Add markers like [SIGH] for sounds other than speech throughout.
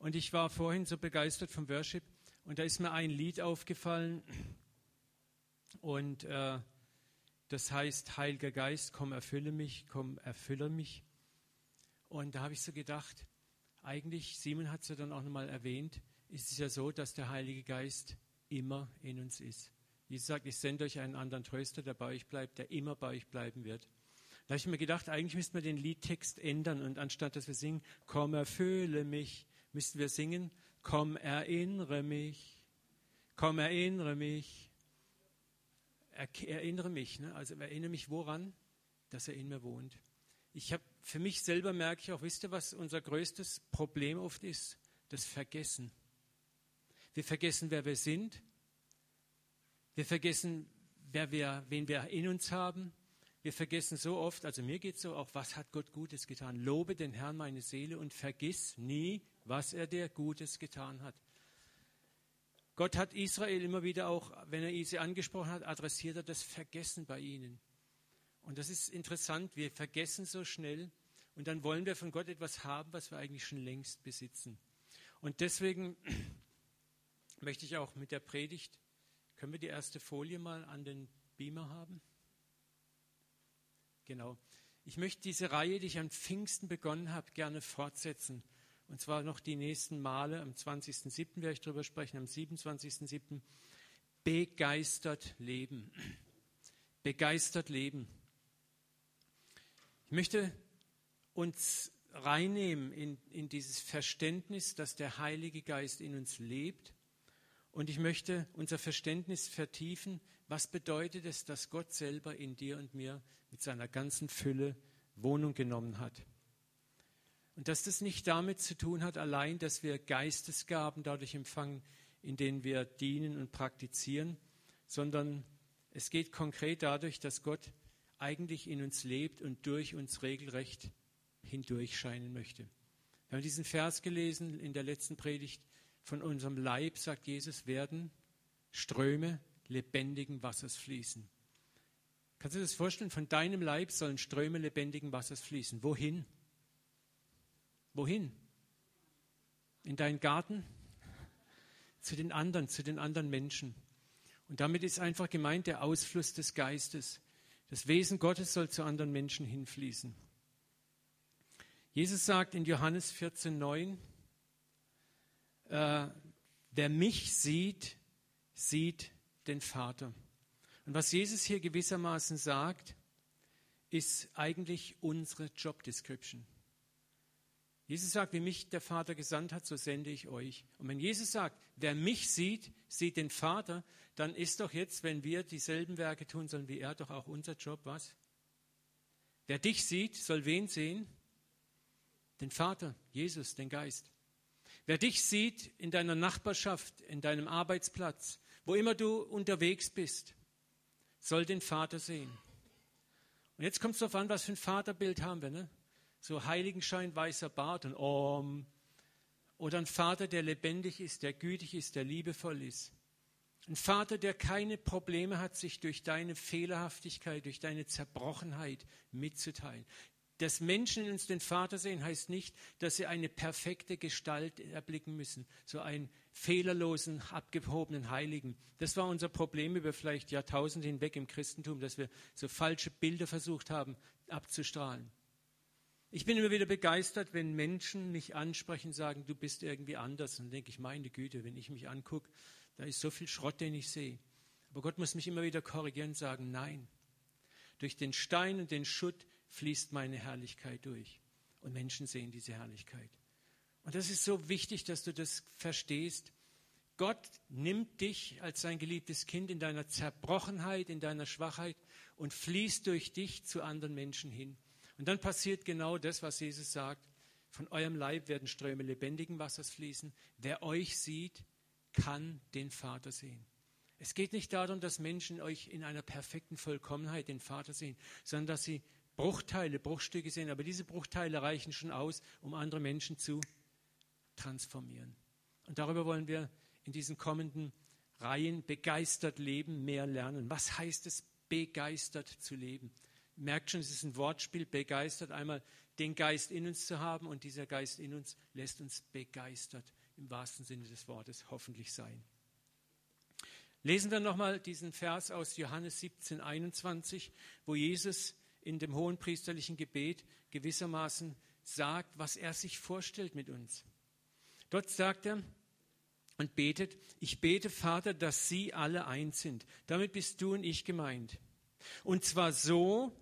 Und ich war vorhin so begeistert vom Worship und da ist mir ein Lied aufgefallen und äh, das heißt, Heiliger Geist, komm, erfülle mich, komm, erfülle mich. Und da habe ich so gedacht, eigentlich, Simon hat es ja dann auch nochmal erwähnt, ist es ja so, dass der Heilige Geist immer in uns ist. Jesus sagt, ich sende euch einen anderen Tröster, der bei euch bleibt, der immer bei euch bleiben wird. Da habe ich mir gedacht, eigentlich müssten wir den Liedtext ändern und anstatt dass wir singen, komm, erfülle mich, müssten wir singen, komm, erinnere mich, komm, erinnere mich, er, erinnere mich. Ne? Also erinnere mich woran? Dass er in mir wohnt. Ich habe für mich selber merke ich auch, wisst ihr, was unser größtes Problem oft ist? Das Vergessen. Wir vergessen, wer wir sind. Wir vergessen, wer wir, wen wir in uns haben. Wir vergessen so oft, also mir geht es so, auch was hat Gott Gutes getan. Lobe den Herrn meine Seele und vergiss nie, was er dir Gutes getan hat. Gott hat Israel immer wieder auch, wenn er sie angesprochen hat, adressiert er das Vergessen bei ihnen. Und das ist interessant, wir vergessen so schnell und dann wollen wir von Gott etwas haben, was wir eigentlich schon längst besitzen. Und deswegen [CLEARS THROAT] möchte ich auch mit der Predigt, können wir die erste Folie mal an den Beamer haben? Genau. Ich möchte diese Reihe, die ich am Pfingsten begonnen habe, gerne fortsetzen. Und zwar noch die nächsten Male. Am 20.07. werde ich darüber sprechen, am 27.07. Begeistert leben. Begeistert leben. Ich möchte uns reinnehmen in, in dieses Verständnis, dass der Heilige Geist in uns lebt. Und ich möchte unser Verständnis vertiefen. Was bedeutet es, dass Gott selber in dir und mir mit seiner ganzen Fülle Wohnung genommen hat? Und dass das nicht damit zu tun hat, allein, dass wir Geistesgaben dadurch empfangen, in denen wir dienen und praktizieren, sondern es geht konkret dadurch, dass Gott eigentlich in uns lebt und durch uns regelrecht hindurchscheinen möchte. Wir haben diesen Vers gelesen in der letzten Predigt. Von unserem Leib, sagt Jesus, werden Ströme lebendigen Wassers fließen. Kannst du dir das vorstellen? Von deinem Leib sollen Ströme lebendigen Wassers fließen. Wohin? Wohin? In deinen Garten? Zu den anderen, zu den anderen Menschen. Und damit ist einfach gemeint der Ausfluss des Geistes. Das Wesen Gottes soll zu anderen Menschen hinfließen. Jesus sagt in Johannes 14,9, äh, wer mich sieht, sieht den Vater. Und was Jesus hier gewissermaßen sagt, ist eigentlich unsere Job Description. Jesus sagt, wie mich der Vater gesandt hat, so sende ich euch. Und wenn Jesus sagt, wer mich sieht, sieht den Vater, dann ist doch jetzt, wenn wir dieselben Werke tun sollen wie er, doch auch unser Job was? Wer dich sieht, soll wen sehen? Den Vater, Jesus, den Geist. Wer dich sieht in deiner Nachbarschaft, in deinem Arbeitsplatz, wo immer du unterwegs bist, soll den Vater sehen. Und jetzt kommt es darauf an, was für ein Vaterbild haben wir. Ne? So Heiligenschein, weißer Bart und Om. Oder ein Vater, der lebendig ist, der gütig ist, der liebevoll ist. Ein Vater, der keine Probleme hat, sich durch deine Fehlerhaftigkeit, durch deine Zerbrochenheit mitzuteilen. Dass Menschen in uns den Vater sehen, heißt nicht, dass sie eine perfekte Gestalt erblicken müssen, so einen fehlerlosen, abgehobenen Heiligen. Das war unser Problem über vielleicht Jahrtausende hinweg im Christentum, dass wir so falsche Bilder versucht haben abzustrahlen. Ich bin immer wieder begeistert, wenn Menschen mich ansprechen, sagen, du bist irgendwie anders. Und dann denke ich, meine Güte, wenn ich mich angucke, da ist so viel Schrott, den ich sehe. Aber Gott muss mich immer wieder korrigieren und sagen, nein. Durch den Stein und den Schutt fließt meine Herrlichkeit durch. Und Menschen sehen diese Herrlichkeit. Und das ist so wichtig, dass du das verstehst. Gott nimmt dich als sein geliebtes Kind in deiner Zerbrochenheit, in deiner Schwachheit und fließt durch dich zu anderen Menschen hin. Und dann passiert genau das, was Jesus sagt. Von eurem Leib werden Ströme lebendigen Wassers fließen. Wer euch sieht, kann den Vater sehen. Es geht nicht darum, dass Menschen euch in einer perfekten Vollkommenheit den Vater sehen, sondern dass sie Bruchteile, Bruchstücke sehen, aber diese Bruchteile reichen schon aus, um andere Menschen zu transformieren. Und darüber wollen wir in diesen kommenden Reihen begeistert leben, mehr lernen. Was heißt es, begeistert zu leben? Merkt schon, es ist ein Wortspiel, begeistert, einmal den Geist in uns zu haben und dieser Geist in uns lässt uns begeistert im wahrsten Sinne des Wortes hoffentlich sein. Lesen wir nochmal diesen Vers aus Johannes 17, 21, wo Jesus in dem hohen priesterlichen Gebet gewissermaßen sagt, was er sich vorstellt mit uns. Dort sagt er und betet, ich bete, Vater, dass sie alle eins sind. Damit bist du und ich gemeint. Und zwar so,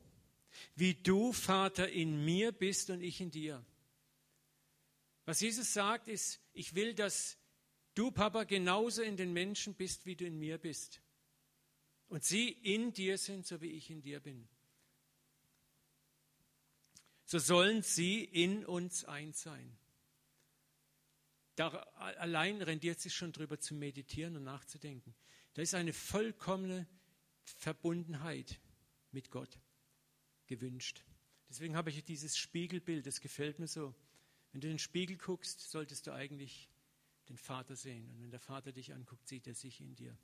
wie du, Vater, in mir bist und ich in dir. Was Jesus sagt, ist, ich will, dass du, Papa, genauso in den Menschen bist, wie du in mir bist. Und sie in dir sind, so wie ich in dir bin. So sollen sie in uns eins sein. Da allein rendiert sich schon darüber zu meditieren und nachzudenken. Da ist eine vollkommene Verbundenheit mit Gott gewünscht. Deswegen habe ich dieses Spiegelbild, das gefällt mir so. Wenn du in den Spiegel guckst, solltest du eigentlich den Vater sehen. Und wenn der Vater dich anguckt, sieht er sich in dir.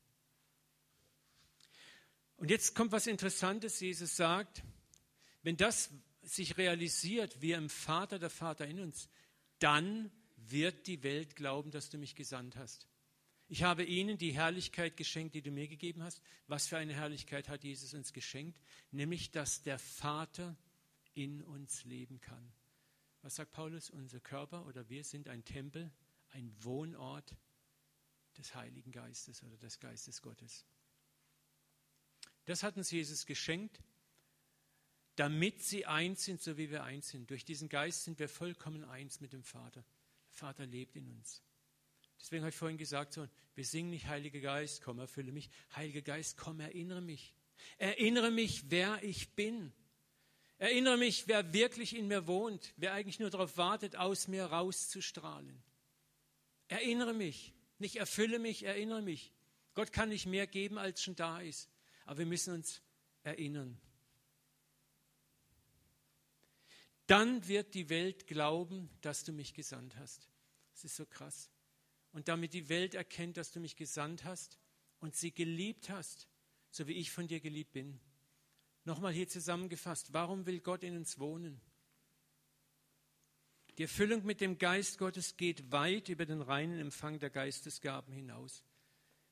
Und jetzt kommt was Interessantes. Jesus sagt, wenn das sich realisiert, wie im Vater, der Vater in uns, dann wird die Welt glauben, dass du mich gesandt hast. Ich habe ihnen die Herrlichkeit geschenkt, die du mir gegeben hast. Was für eine Herrlichkeit hat Jesus uns geschenkt? Nämlich, dass der Vater in uns leben kann. Was sagt Paulus? Unser Körper oder wir sind ein Tempel, ein Wohnort des Heiligen Geistes oder des Geistes Gottes. Das hat uns Jesus geschenkt, damit sie eins sind, so wie wir eins sind. Durch diesen Geist sind wir vollkommen eins mit dem Vater. Der Vater lebt in uns. Deswegen habe ich vorhin gesagt, wir singen nicht Heiliger Geist, komm, erfülle mich. Heiliger Geist, komm, erinnere mich. Erinnere mich, wer ich bin. Erinnere mich, wer wirklich in mir wohnt, wer eigentlich nur darauf wartet, aus mir rauszustrahlen. Erinnere mich, nicht erfülle mich, erinnere mich. Gott kann nicht mehr geben, als schon da ist. Aber wir müssen uns erinnern. Dann wird die Welt glauben, dass du mich gesandt hast. Das ist so krass und damit die Welt erkennt, dass du mich gesandt hast und sie geliebt hast, so wie ich von dir geliebt bin. Nochmal hier zusammengefasst, warum will Gott in uns wohnen? Die Erfüllung mit dem Geist Gottes geht weit über den reinen Empfang der Geistesgaben hinaus.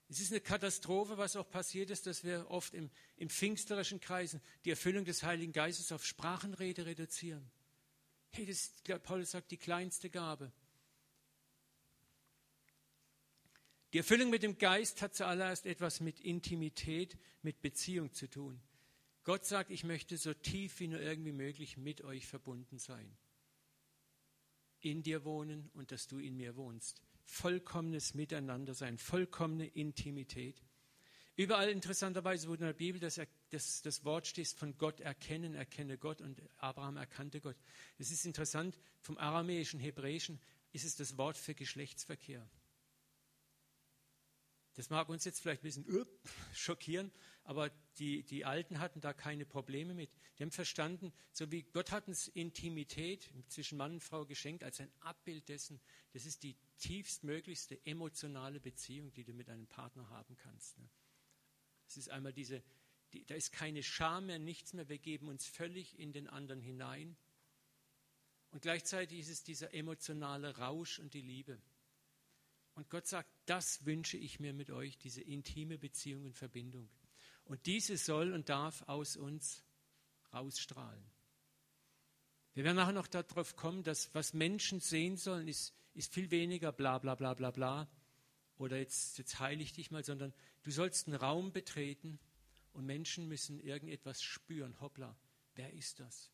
Es ist eine Katastrophe, was auch passiert ist, dass wir oft im, im pfingsterischen Kreisen die Erfüllung des Heiligen Geistes auf Sprachenrede reduzieren. Hey, das ist, Paulus sagt, die kleinste Gabe. Die Erfüllung mit dem Geist hat zuallererst etwas mit Intimität, mit Beziehung zu tun. Gott sagt, ich möchte so tief wie nur irgendwie möglich mit euch verbunden sein. In dir wohnen und dass du in mir wohnst. Vollkommenes Miteinander sein, vollkommene Intimität. Überall interessanterweise, wo in der Bibel das, das, das Wort steht von Gott erkennen, erkenne Gott und Abraham erkannte Gott. Es ist interessant, vom aramäischen, hebräischen ist es das Wort für Geschlechtsverkehr. Das mag uns jetzt vielleicht ein bisschen uh, schockieren, aber die, die Alten hatten da keine Probleme mit. Die haben verstanden, so wie Gott hat uns Intimität zwischen Mann und Frau geschenkt, als ein Abbild dessen, das ist die tiefstmöglichste emotionale Beziehung, die du mit einem Partner haben kannst. Ne? Es ist einmal diese, die, da ist keine Scham mehr, nichts mehr, wir geben uns völlig in den anderen hinein. Und gleichzeitig ist es dieser emotionale Rausch und die Liebe. Und Gott sagt, das wünsche ich mir mit euch, diese intime Beziehung und Verbindung. Und diese soll und darf aus uns rausstrahlen. Wir werden nachher noch darauf kommen, dass was Menschen sehen sollen, ist, ist viel weniger bla bla bla bla bla oder jetzt, jetzt heile ich dich mal, sondern du sollst einen Raum betreten und Menschen müssen irgendetwas spüren. Hoppla, wer ist das?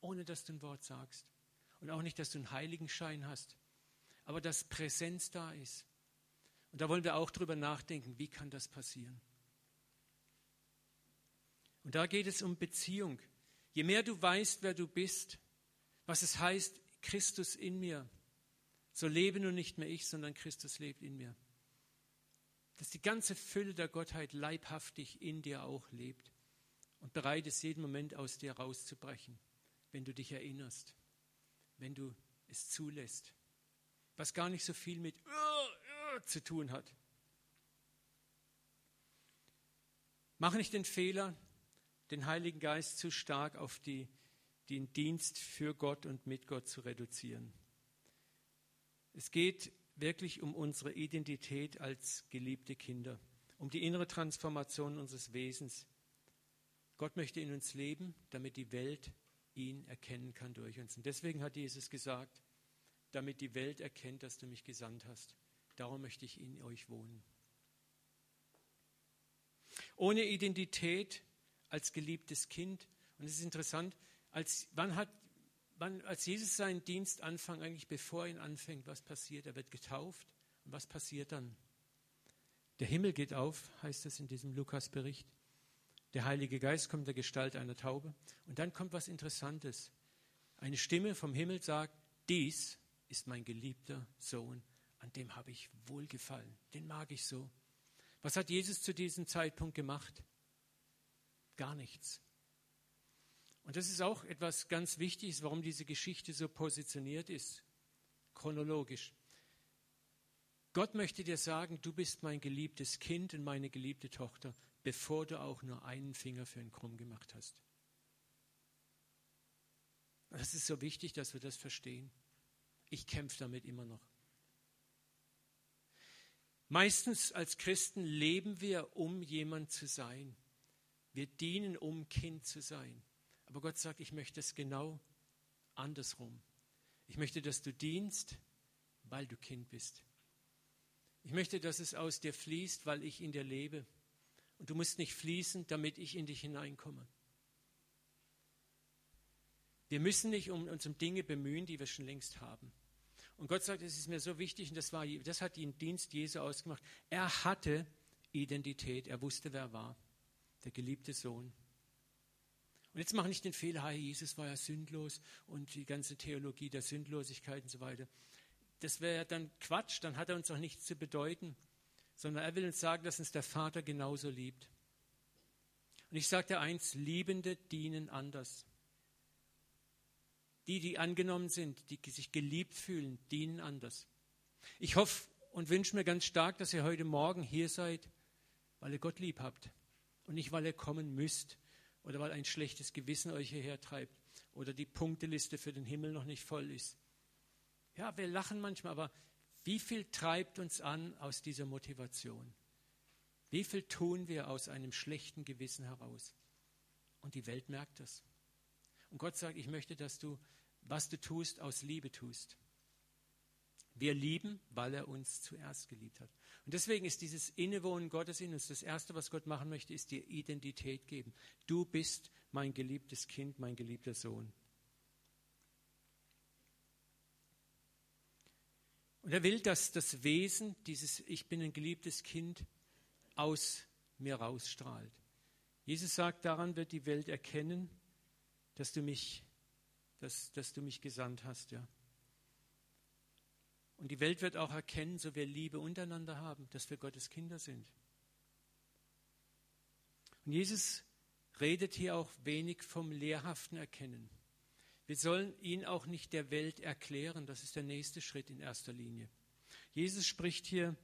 Ohne dass du ein Wort sagst. Und auch nicht, dass du einen Heiligenschein hast, aber dass Präsenz da ist. Und da wollen wir auch drüber nachdenken, wie kann das passieren? Und da geht es um Beziehung. Je mehr du weißt, wer du bist, was es heißt, Christus in mir, so lebe nun nicht mehr ich, sondern Christus lebt in mir. Dass die ganze Fülle der Gottheit leibhaftig in dir auch lebt und bereit ist, jeden Moment aus dir rauszubrechen, wenn du dich erinnerst, wenn du es zulässt was gar nicht so viel mit uh, uh, zu tun hat. Mach nicht den Fehler, den Heiligen Geist zu stark auf die, den Dienst für Gott und mit Gott zu reduzieren. Es geht wirklich um unsere Identität als geliebte Kinder, um die innere Transformation unseres Wesens. Gott möchte in uns leben, damit die Welt ihn erkennen kann durch uns. Und deswegen hat Jesus gesagt, damit die Welt erkennt, dass du mich gesandt hast. Darum möchte ich in euch wohnen. Ohne Identität als geliebtes Kind. Und es ist interessant, als, wann hat, wann, als Jesus seinen Dienst anfängt, eigentlich bevor er ihn anfängt, was passiert? Er wird getauft. Und was passiert dann? Der Himmel geht auf, heißt es in diesem Lukas-Bericht. Der Heilige Geist kommt in der Gestalt einer Taube. Und dann kommt was Interessantes. Eine Stimme vom Himmel sagt, dies ist mein geliebter Sohn, an dem habe ich wohlgefallen, den mag ich so. Was hat Jesus zu diesem Zeitpunkt gemacht? Gar nichts. Und das ist auch etwas ganz Wichtiges, warum diese Geschichte so positioniert ist, chronologisch. Gott möchte dir sagen, du bist mein geliebtes Kind und meine geliebte Tochter, bevor du auch nur einen Finger für einen Krumm gemacht hast. Das ist so wichtig, dass wir das verstehen. Ich kämpfe damit immer noch. Meistens als Christen leben wir, um jemand zu sein. Wir dienen, um Kind zu sein. Aber Gott sagt, ich möchte es genau andersrum. Ich möchte, dass du dienst, weil du Kind bist. Ich möchte, dass es aus dir fließt, weil ich in dir lebe. Und du musst nicht fließen, damit ich in dich hineinkomme. Wir müssen nicht um uns um Dinge bemühen, die wir schon längst haben. Und Gott sagt, es ist mir so wichtig, und das, war, das hat den Dienst Jesu ausgemacht. Er hatte Identität, er wusste, wer er war, der geliebte Sohn. Und jetzt mache ich den Fehler, hey, Jesus war ja sündlos und die ganze Theologie der Sündlosigkeit und so weiter. Das wäre ja dann Quatsch, dann hat er uns auch nichts zu bedeuten, sondern er will uns sagen, dass uns der Vater genauso liebt. Und ich sage dir eins, Liebende dienen anders. Die, die angenommen sind, die sich geliebt fühlen, dienen anders. Ich hoffe und wünsche mir ganz stark, dass ihr heute Morgen hier seid, weil ihr Gott lieb habt und nicht, weil ihr kommen müsst oder weil ein schlechtes Gewissen euch hierher treibt oder die Punkteliste für den Himmel noch nicht voll ist. Ja, wir lachen manchmal, aber wie viel treibt uns an aus dieser Motivation? Wie viel tun wir aus einem schlechten Gewissen heraus? Und die Welt merkt das. Und Gott sagt, ich möchte, dass du, was du tust, aus Liebe tust. Wir lieben, weil er uns zuerst geliebt hat. Und deswegen ist dieses Innewohnen Gottes in uns, das Erste, was Gott machen möchte, ist dir Identität geben. Du bist mein geliebtes Kind, mein geliebter Sohn. Und er will, dass das Wesen, dieses Ich bin ein geliebtes Kind, aus mir rausstrahlt. Jesus sagt, daran wird die Welt erkennen, dass du mich, dass, dass du mich gesandt hast, ja. Und die Welt wird auch erkennen, so wir Liebe untereinander haben, dass wir Gottes Kinder sind. Und Jesus redet hier auch wenig vom lehrhaften Erkennen. Wir sollen ihn auch nicht der Welt erklären, das ist der nächste Schritt in erster Linie. Jesus spricht hier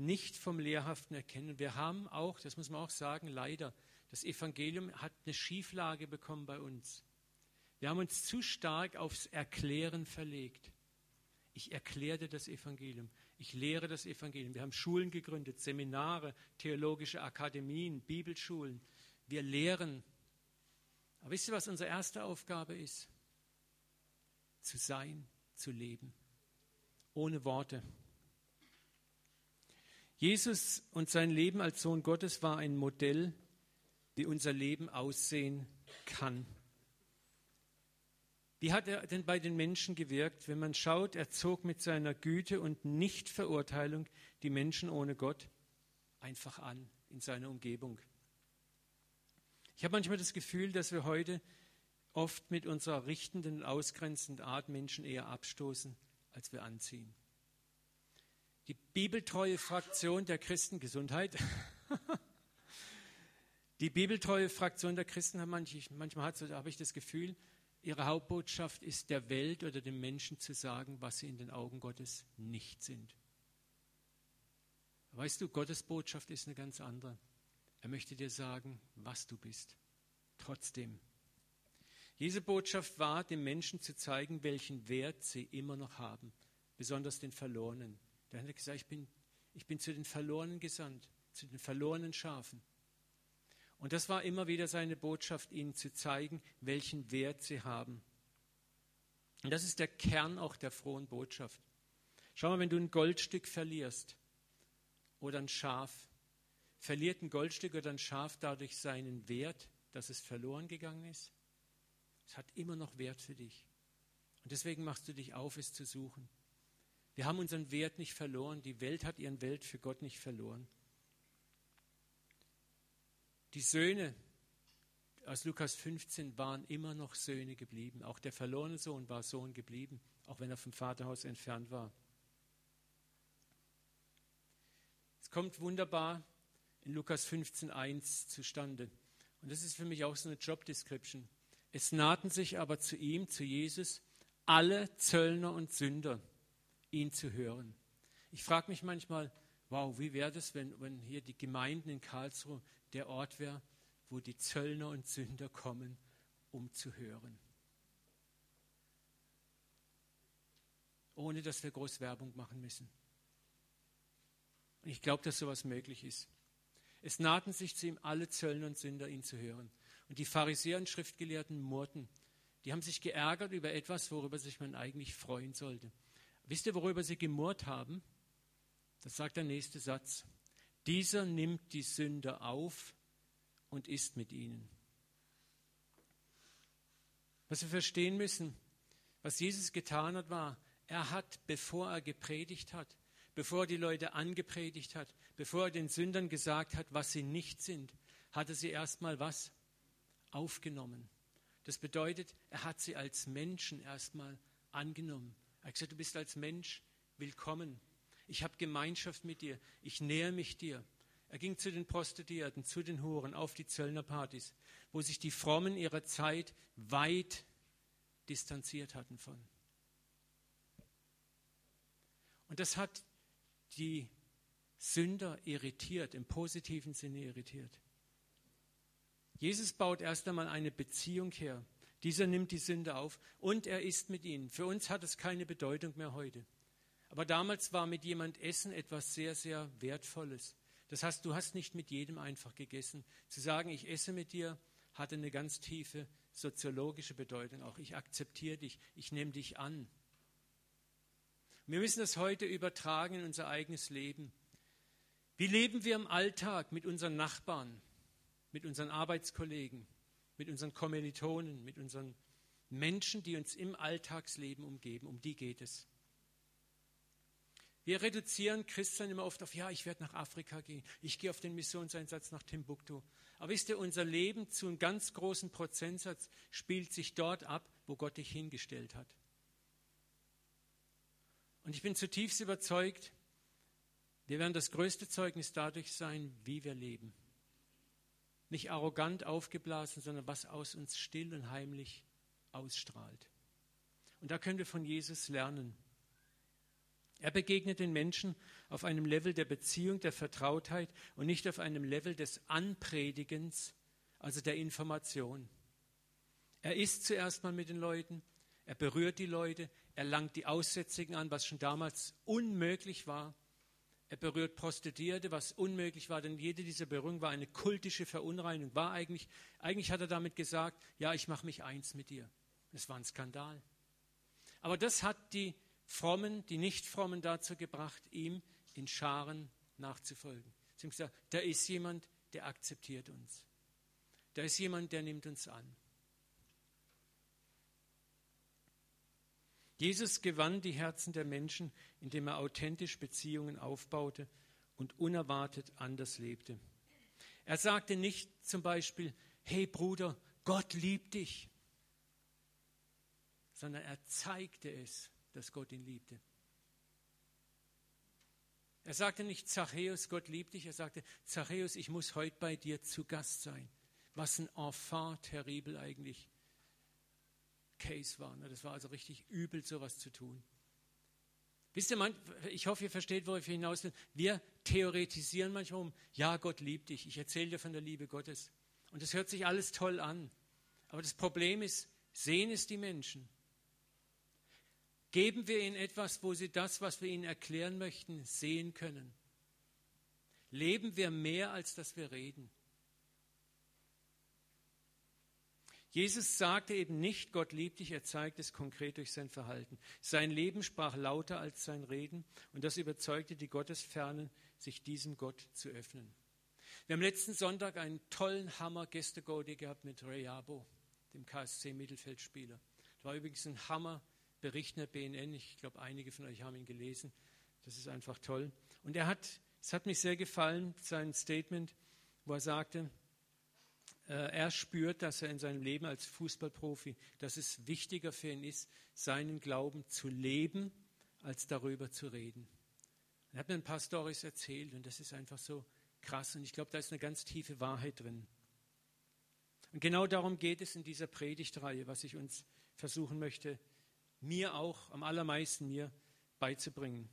nicht vom lehrhaften Erkennen. Wir haben auch, das muss man auch sagen, leider das Evangelium hat eine Schieflage bekommen bei uns. Wir haben uns zu stark aufs Erklären verlegt. Ich erkläre das Evangelium. Ich lehre das Evangelium. Wir haben Schulen gegründet, Seminare, theologische Akademien, Bibelschulen. Wir lehren. Aber wisst ihr, was unsere erste Aufgabe ist? Zu sein, zu leben. Ohne Worte. Jesus und sein Leben als Sohn Gottes war ein Modell wie unser Leben aussehen kann. Wie hat er denn bei den Menschen gewirkt? Wenn man schaut, er zog mit seiner Güte und Nichtverurteilung die Menschen ohne Gott einfach an in seiner Umgebung. Ich habe manchmal das Gefühl, dass wir heute oft mit unserer richtenden ausgrenzenden Art Menschen eher abstoßen, als wir anziehen. Die bibeltreue Fraktion der Christengesundheit [LAUGHS] Die bibeltreue Fraktion der Christen manchmal, habe ich das Gefühl, ihre Hauptbotschaft ist der Welt oder den Menschen zu sagen, was sie in den Augen Gottes nicht sind. Weißt du, Gottes Botschaft ist eine ganz andere. Er möchte dir sagen, was du bist. trotzdem. Diese Botschaft war, den Menschen zu zeigen, welchen Wert sie immer noch haben, besonders den Verlorenen. Der hat gesagt, ich bin, ich bin zu den Verlorenen gesandt, zu den verlorenen Schafen. Und das war immer wieder seine Botschaft, ihnen zu zeigen, welchen Wert sie haben. Und das ist der Kern auch der frohen Botschaft. Schau mal, wenn du ein Goldstück verlierst oder ein Schaf, verliert ein Goldstück oder ein Schaf dadurch seinen Wert, dass es verloren gegangen ist? Es hat immer noch Wert für dich. Und deswegen machst du dich auf, es zu suchen. Wir haben unseren Wert nicht verloren. Die Welt hat ihren Wert für Gott nicht verloren. Die Söhne aus Lukas 15 waren immer noch Söhne geblieben. Auch der verlorene Sohn war Sohn geblieben, auch wenn er vom Vaterhaus entfernt war. Es kommt wunderbar in Lukas 15.1 zustande. Und das ist für mich auch so eine Job Description. Es nahten sich aber zu ihm, zu Jesus, alle Zöllner und Sünder, ihn zu hören. Ich frage mich manchmal, wow, wie wäre das, wenn, wenn hier die Gemeinden in Karlsruhe der Ort wäre, wo die Zöllner und Sünder kommen, um zu hören. Ohne dass wir groß Werbung machen müssen. Und ich glaube, dass sowas möglich ist. Es nahten sich zu ihm alle Zöllner und Sünder, ihn zu hören. Und die Pharisäer und Schriftgelehrten murrten. Die haben sich geärgert über etwas, worüber sich man eigentlich freuen sollte. Wisst ihr, worüber sie gemurrt haben? Das sagt der nächste Satz. Dieser nimmt die Sünder auf und ist mit ihnen. Was wir verstehen müssen, was Jesus getan hat, war, er hat, bevor er gepredigt hat, bevor er die Leute angepredigt hat, bevor er den Sündern gesagt hat, was sie nicht sind, hat er sie erstmal was? Aufgenommen. Das bedeutet, er hat sie als Menschen erstmal angenommen. Er hat gesagt, du bist als Mensch willkommen. Ich habe Gemeinschaft mit dir. Ich nähere mich dir. Er ging zu den Prostituierten, zu den Huren, auf die Zöllnerpartys, wo sich die Frommen ihrer Zeit weit distanziert hatten von. Und das hat die Sünder irritiert, im positiven Sinne irritiert. Jesus baut erst einmal eine Beziehung her. Dieser nimmt die Sünder auf und er isst mit ihnen. Für uns hat es keine Bedeutung mehr heute. Aber damals war mit jemand Essen etwas sehr, sehr Wertvolles. Das heißt, du hast nicht mit jedem einfach gegessen. Zu sagen, ich esse mit dir, hatte eine ganz tiefe soziologische Bedeutung. Auch ich akzeptiere dich, ich nehme dich an. Wir müssen das heute übertragen in unser eigenes Leben. Wie leben wir im Alltag mit unseren Nachbarn, mit unseren Arbeitskollegen, mit unseren Kommilitonen, mit unseren Menschen, die uns im Alltagsleben umgeben? Um die geht es. Wir reduzieren Christen immer oft auf, ja, ich werde nach Afrika gehen, ich gehe auf den Missionseinsatz nach Timbuktu. Aber wisst ihr, unser Leben zu einem ganz großen Prozentsatz spielt sich dort ab, wo Gott dich hingestellt hat. Und ich bin zutiefst überzeugt, wir werden das größte Zeugnis dadurch sein, wie wir leben. Nicht arrogant aufgeblasen, sondern was aus uns still und heimlich ausstrahlt. Und da können wir von Jesus lernen. Er begegnet den Menschen auf einem Level der Beziehung, der Vertrautheit und nicht auf einem Level des Anpredigens, also der Information. Er ist zuerst mal mit den Leuten, er berührt die Leute, er langt die Aussätzigen an, was schon damals unmöglich war. Er berührt Prostituierte, was unmöglich war, denn jede dieser Berührungen war eine kultische Verunreinigung. War eigentlich, eigentlich hat er damit gesagt, ja, ich mache mich eins mit dir. Das war ein Skandal. Aber das hat die Frommen, die Nicht-Frommen dazu gebracht, ihm in Scharen nachzufolgen. Sie haben gesagt, da ist jemand, der akzeptiert uns. Da ist jemand, der nimmt uns an. Jesus gewann die Herzen der Menschen, indem er authentisch Beziehungen aufbaute und unerwartet anders lebte. Er sagte nicht zum Beispiel, hey Bruder, Gott liebt dich, sondern er zeigte es dass Gott ihn liebte. Er sagte nicht, Zachäus, Gott liebt dich. Er sagte, Zachäus, ich muss heute bei dir zu Gast sein. Was ein Enfant terrible eigentlich Case war. Ne? Das war also richtig übel, sowas zu tun. Wisst ihr, ich hoffe, ihr versteht, worauf ich hinaus will. Wir theoretisieren manchmal um, ja, Gott liebt dich. Ich erzähle dir von der Liebe Gottes. Und es hört sich alles toll an. Aber das Problem ist, sehen es die Menschen? Geben wir ihnen etwas, wo sie das, was wir ihnen erklären möchten, sehen können? Leben wir mehr, als dass wir reden? Jesus sagte eben nicht, Gott liebt dich, er zeigt es konkret durch sein Verhalten. Sein Leben sprach lauter als sein Reden und das überzeugte die Gottesfernen, sich diesem Gott zu öffnen. Wir haben letzten Sonntag einen tollen Hammer Gästegode gehabt mit Rayabo, dem KSC Mittelfeldspieler. Das war übrigens ein Hammer Bericht der BNN. Ich glaube, einige von euch haben ihn gelesen. Das ist einfach toll. Und er hat, es hat mich sehr gefallen, sein Statement, wo er sagte, er spürt, dass er in seinem Leben als Fußballprofi, dass es wichtiger für ihn ist, seinen Glauben zu leben, als darüber zu reden. Er hat mir ein paar Stories erzählt und das ist einfach so krass und ich glaube, da ist eine ganz tiefe Wahrheit drin. Und genau darum geht es in dieser Predigtreihe, was ich uns versuchen möchte, mir auch, am allermeisten mir beizubringen.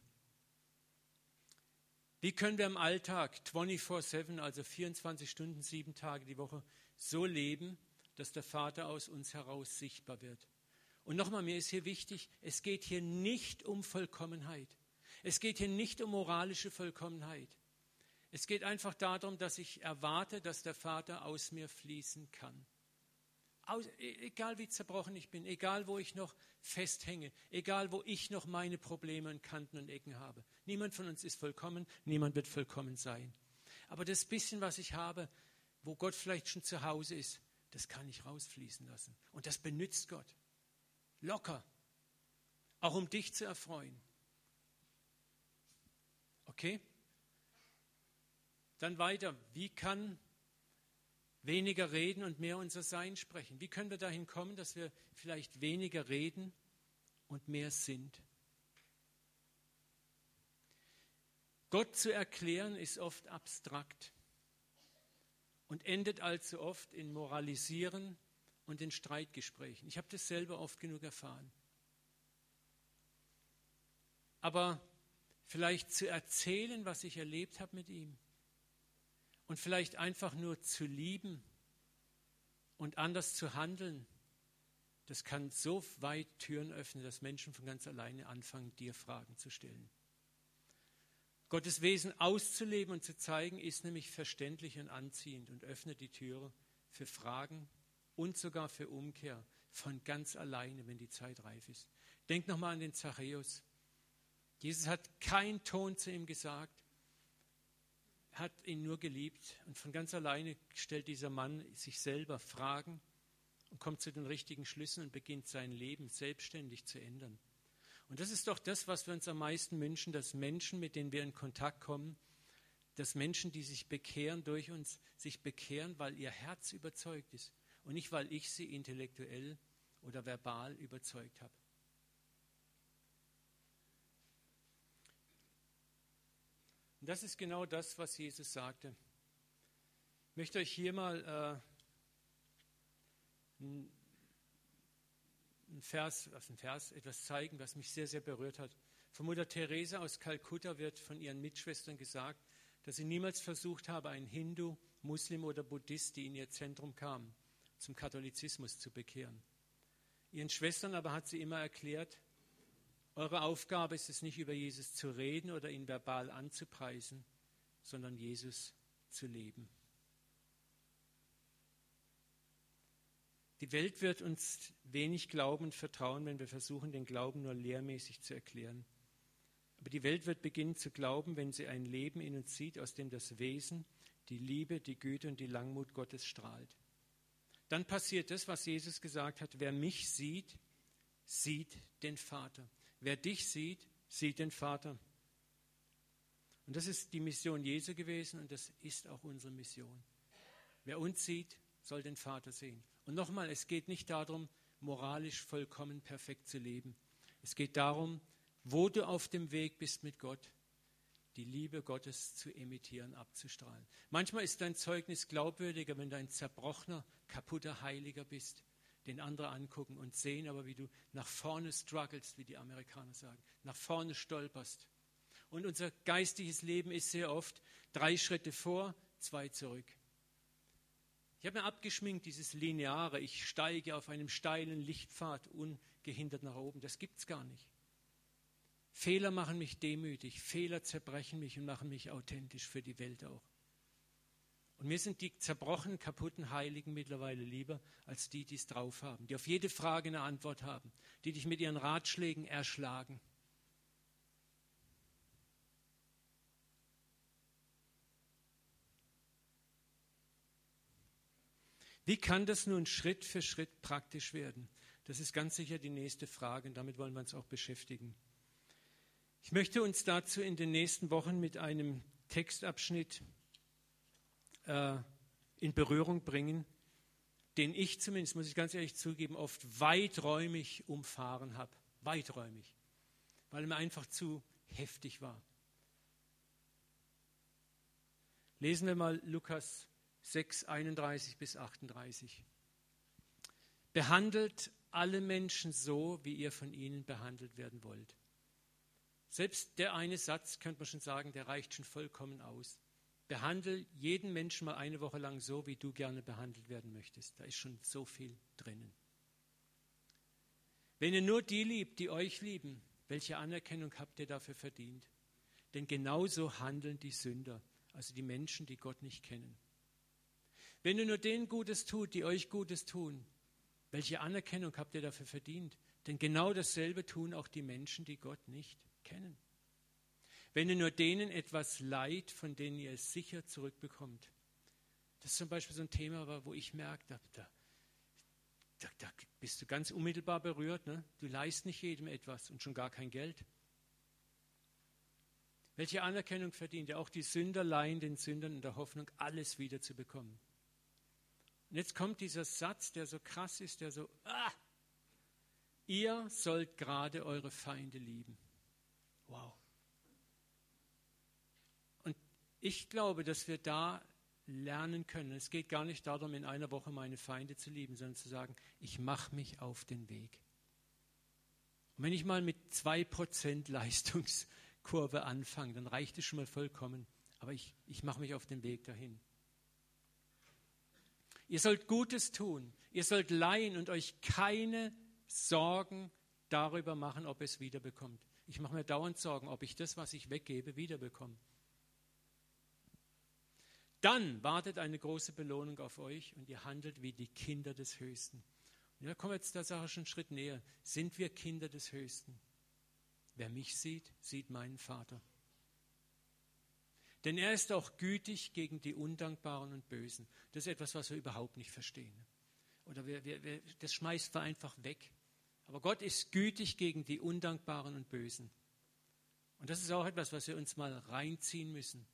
Wie können wir im Alltag 24-7, also 24 Stunden, sieben Tage die Woche, so leben, dass der Vater aus uns heraus sichtbar wird? Und nochmal, mir ist hier wichtig, es geht hier nicht um Vollkommenheit. Es geht hier nicht um moralische Vollkommenheit. Es geht einfach darum, dass ich erwarte, dass der Vater aus mir fließen kann. E, egal wie zerbrochen ich bin, egal wo ich noch festhänge, egal wo ich noch meine Probleme und Kanten und Ecken habe. Niemand von uns ist vollkommen, niemand wird vollkommen sein. Aber das bisschen, was ich habe, wo Gott vielleicht schon zu Hause ist, das kann ich rausfließen lassen. Und das benützt Gott. Locker. Auch um dich zu erfreuen. Okay? Dann weiter. Wie kann weniger reden und mehr unser Sein sprechen? Wie können wir dahin kommen, dass wir vielleicht weniger reden und mehr sind? Gott zu erklären ist oft abstrakt und endet allzu oft in Moralisieren und in Streitgesprächen. Ich habe das selber oft genug erfahren. Aber vielleicht zu erzählen, was ich erlebt habe mit ihm, und vielleicht einfach nur zu lieben und anders zu handeln, das kann so weit Türen öffnen, dass Menschen von ganz alleine anfangen, dir Fragen zu stellen. Gottes Wesen auszuleben und zu zeigen, ist nämlich verständlich und anziehend und öffnet die Türe für Fragen und sogar für Umkehr von ganz alleine, wenn die Zeit reif ist. Denk nochmal an den Zachäus. Jesus hat keinen Ton zu ihm gesagt, hat ihn nur geliebt und von ganz alleine stellt dieser Mann sich selber Fragen und kommt zu den richtigen Schlüssen und beginnt sein Leben selbstständig zu ändern. Und das ist doch das, was wir uns am meisten wünschen, dass Menschen, mit denen wir in Kontakt kommen, dass Menschen, die sich bekehren durch uns, sich bekehren, weil ihr Herz überzeugt ist und nicht, weil ich sie intellektuell oder verbal überzeugt habe. Und das ist genau das, was Jesus sagte. Ich möchte euch hier mal äh, einen Vers, also einen Vers, etwas zeigen, was mich sehr, sehr berührt hat. Von Mutter Teresa aus Kalkutta wird von ihren Mitschwestern gesagt, dass sie niemals versucht habe, einen Hindu, Muslim oder Buddhist, die in ihr Zentrum kamen, zum Katholizismus zu bekehren. Ihren Schwestern aber hat sie immer erklärt, eure Aufgabe ist es nicht, über Jesus zu reden oder ihn verbal anzupreisen, sondern Jesus zu leben. Die Welt wird uns wenig glauben und vertrauen, wenn wir versuchen, den Glauben nur lehrmäßig zu erklären. Aber die Welt wird beginnen zu glauben, wenn sie ein Leben in uns sieht, aus dem das Wesen, die Liebe, die Güte und die Langmut Gottes strahlt. Dann passiert das, was Jesus gesagt hat, wer mich sieht, sieht den Vater. Wer dich sieht, sieht den Vater. Und das ist die Mission Jesu gewesen und das ist auch unsere Mission. Wer uns sieht, soll den Vater sehen. Und nochmal, es geht nicht darum, moralisch vollkommen perfekt zu leben. Es geht darum, wo du auf dem Weg bist mit Gott, die Liebe Gottes zu imitieren, abzustrahlen. Manchmal ist dein Zeugnis glaubwürdiger, wenn du ein zerbrochener, kaputter Heiliger bist den anderen angucken und sehen aber, wie du nach vorne strugglest, wie die Amerikaner sagen, nach vorne stolperst. Und unser geistiges Leben ist sehr oft drei Schritte vor, zwei zurück. Ich habe mir abgeschminkt, dieses Lineare, ich steige auf einem steilen Lichtpfad ungehindert nach oben. Das gibt es gar nicht. Fehler machen mich demütig, Fehler zerbrechen mich und machen mich authentisch für die Welt auch. Und mir sind die zerbrochenen, kaputten Heiligen mittlerweile lieber als die, die es drauf haben, die auf jede Frage eine Antwort haben, die dich mit ihren Ratschlägen erschlagen. Wie kann das nun Schritt für Schritt praktisch werden? Das ist ganz sicher die nächste Frage und damit wollen wir uns auch beschäftigen. Ich möchte uns dazu in den nächsten Wochen mit einem Textabschnitt äh, in Berührung bringen, den ich zumindest, muss ich ganz ehrlich zugeben, oft weiträumig umfahren habe. Weiträumig. Weil er mir einfach zu heftig war. Lesen wir mal Lukas 6, 31 bis 38. Behandelt alle Menschen so, wie ihr von ihnen behandelt werden wollt. Selbst der eine Satz, könnte man schon sagen, der reicht schon vollkommen aus. Behandle jeden Menschen mal eine Woche lang so, wie du gerne behandelt werden möchtest. Da ist schon so viel drinnen. Wenn ihr nur die liebt, die euch lieben, welche Anerkennung habt ihr dafür verdient? Denn genauso handeln die Sünder, also die Menschen, die Gott nicht kennen. Wenn ihr nur denen Gutes tut, die euch Gutes tun, welche Anerkennung habt ihr dafür verdient? Denn genau dasselbe tun auch die Menschen, die Gott nicht kennen. Wenn ihr nur denen etwas leid, von denen ihr es sicher zurückbekommt. Das ist zum Beispiel so ein Thema, wo ich merke, da, da, da, bist du ganz unmittelbar berührt. Ne? Du leist nicht jedem etwas und schon gar kein Geld. Welche Anerkennung verdient ihr? Auch die Sünder leihen den Sündern in der Hoffnung, alles wieder zu bekommen. Und jetzt kommt dieser Satz, der so krass ist, der so, ah, ihr sollt gerade eure Feinde lieben. Wow. Ich glaube, dass wir da lernen können. Es geht gar nicht darum, in einer Woche meine Feinde zu lieben, sondern zu sagen, ich mache mich auf den Weg. Und wenn ich mal mit 2% Leistungskurve anfange, dann reicht es schon mal vollkommen. Aber ich, ich mache mich auf den Weg dahin. Ihr sollt Gutes tun. Ihr sollt leihen und euch keine Sorgen darüber machen, ob es wiederbekommt. Ich mache mir dauernd Sorgen, ob ich das, was ich weggebe, wiederbekomme. Dann wartet eine große Belohnung auf euch und ihr handelt wie die Kinder des Höchsten. Und da kommen wir jetzt der Sache schon einen Schritt näher. Sind wir Kinder des Höchsten? Wer mich sieht, sieht meinen Vater. Denn er ist auch gütig gegen die Undankbaren und Bösen. Das ist etwas, was wir überhaupt nicht verstehen. Oder wir, wir, wir, das schmeißt wir einfach weg. Aber Gott ist gütig gegen die Undankbaren und Bösen. Und das ist auch etwas, was wir uns mal reinziehen müssen.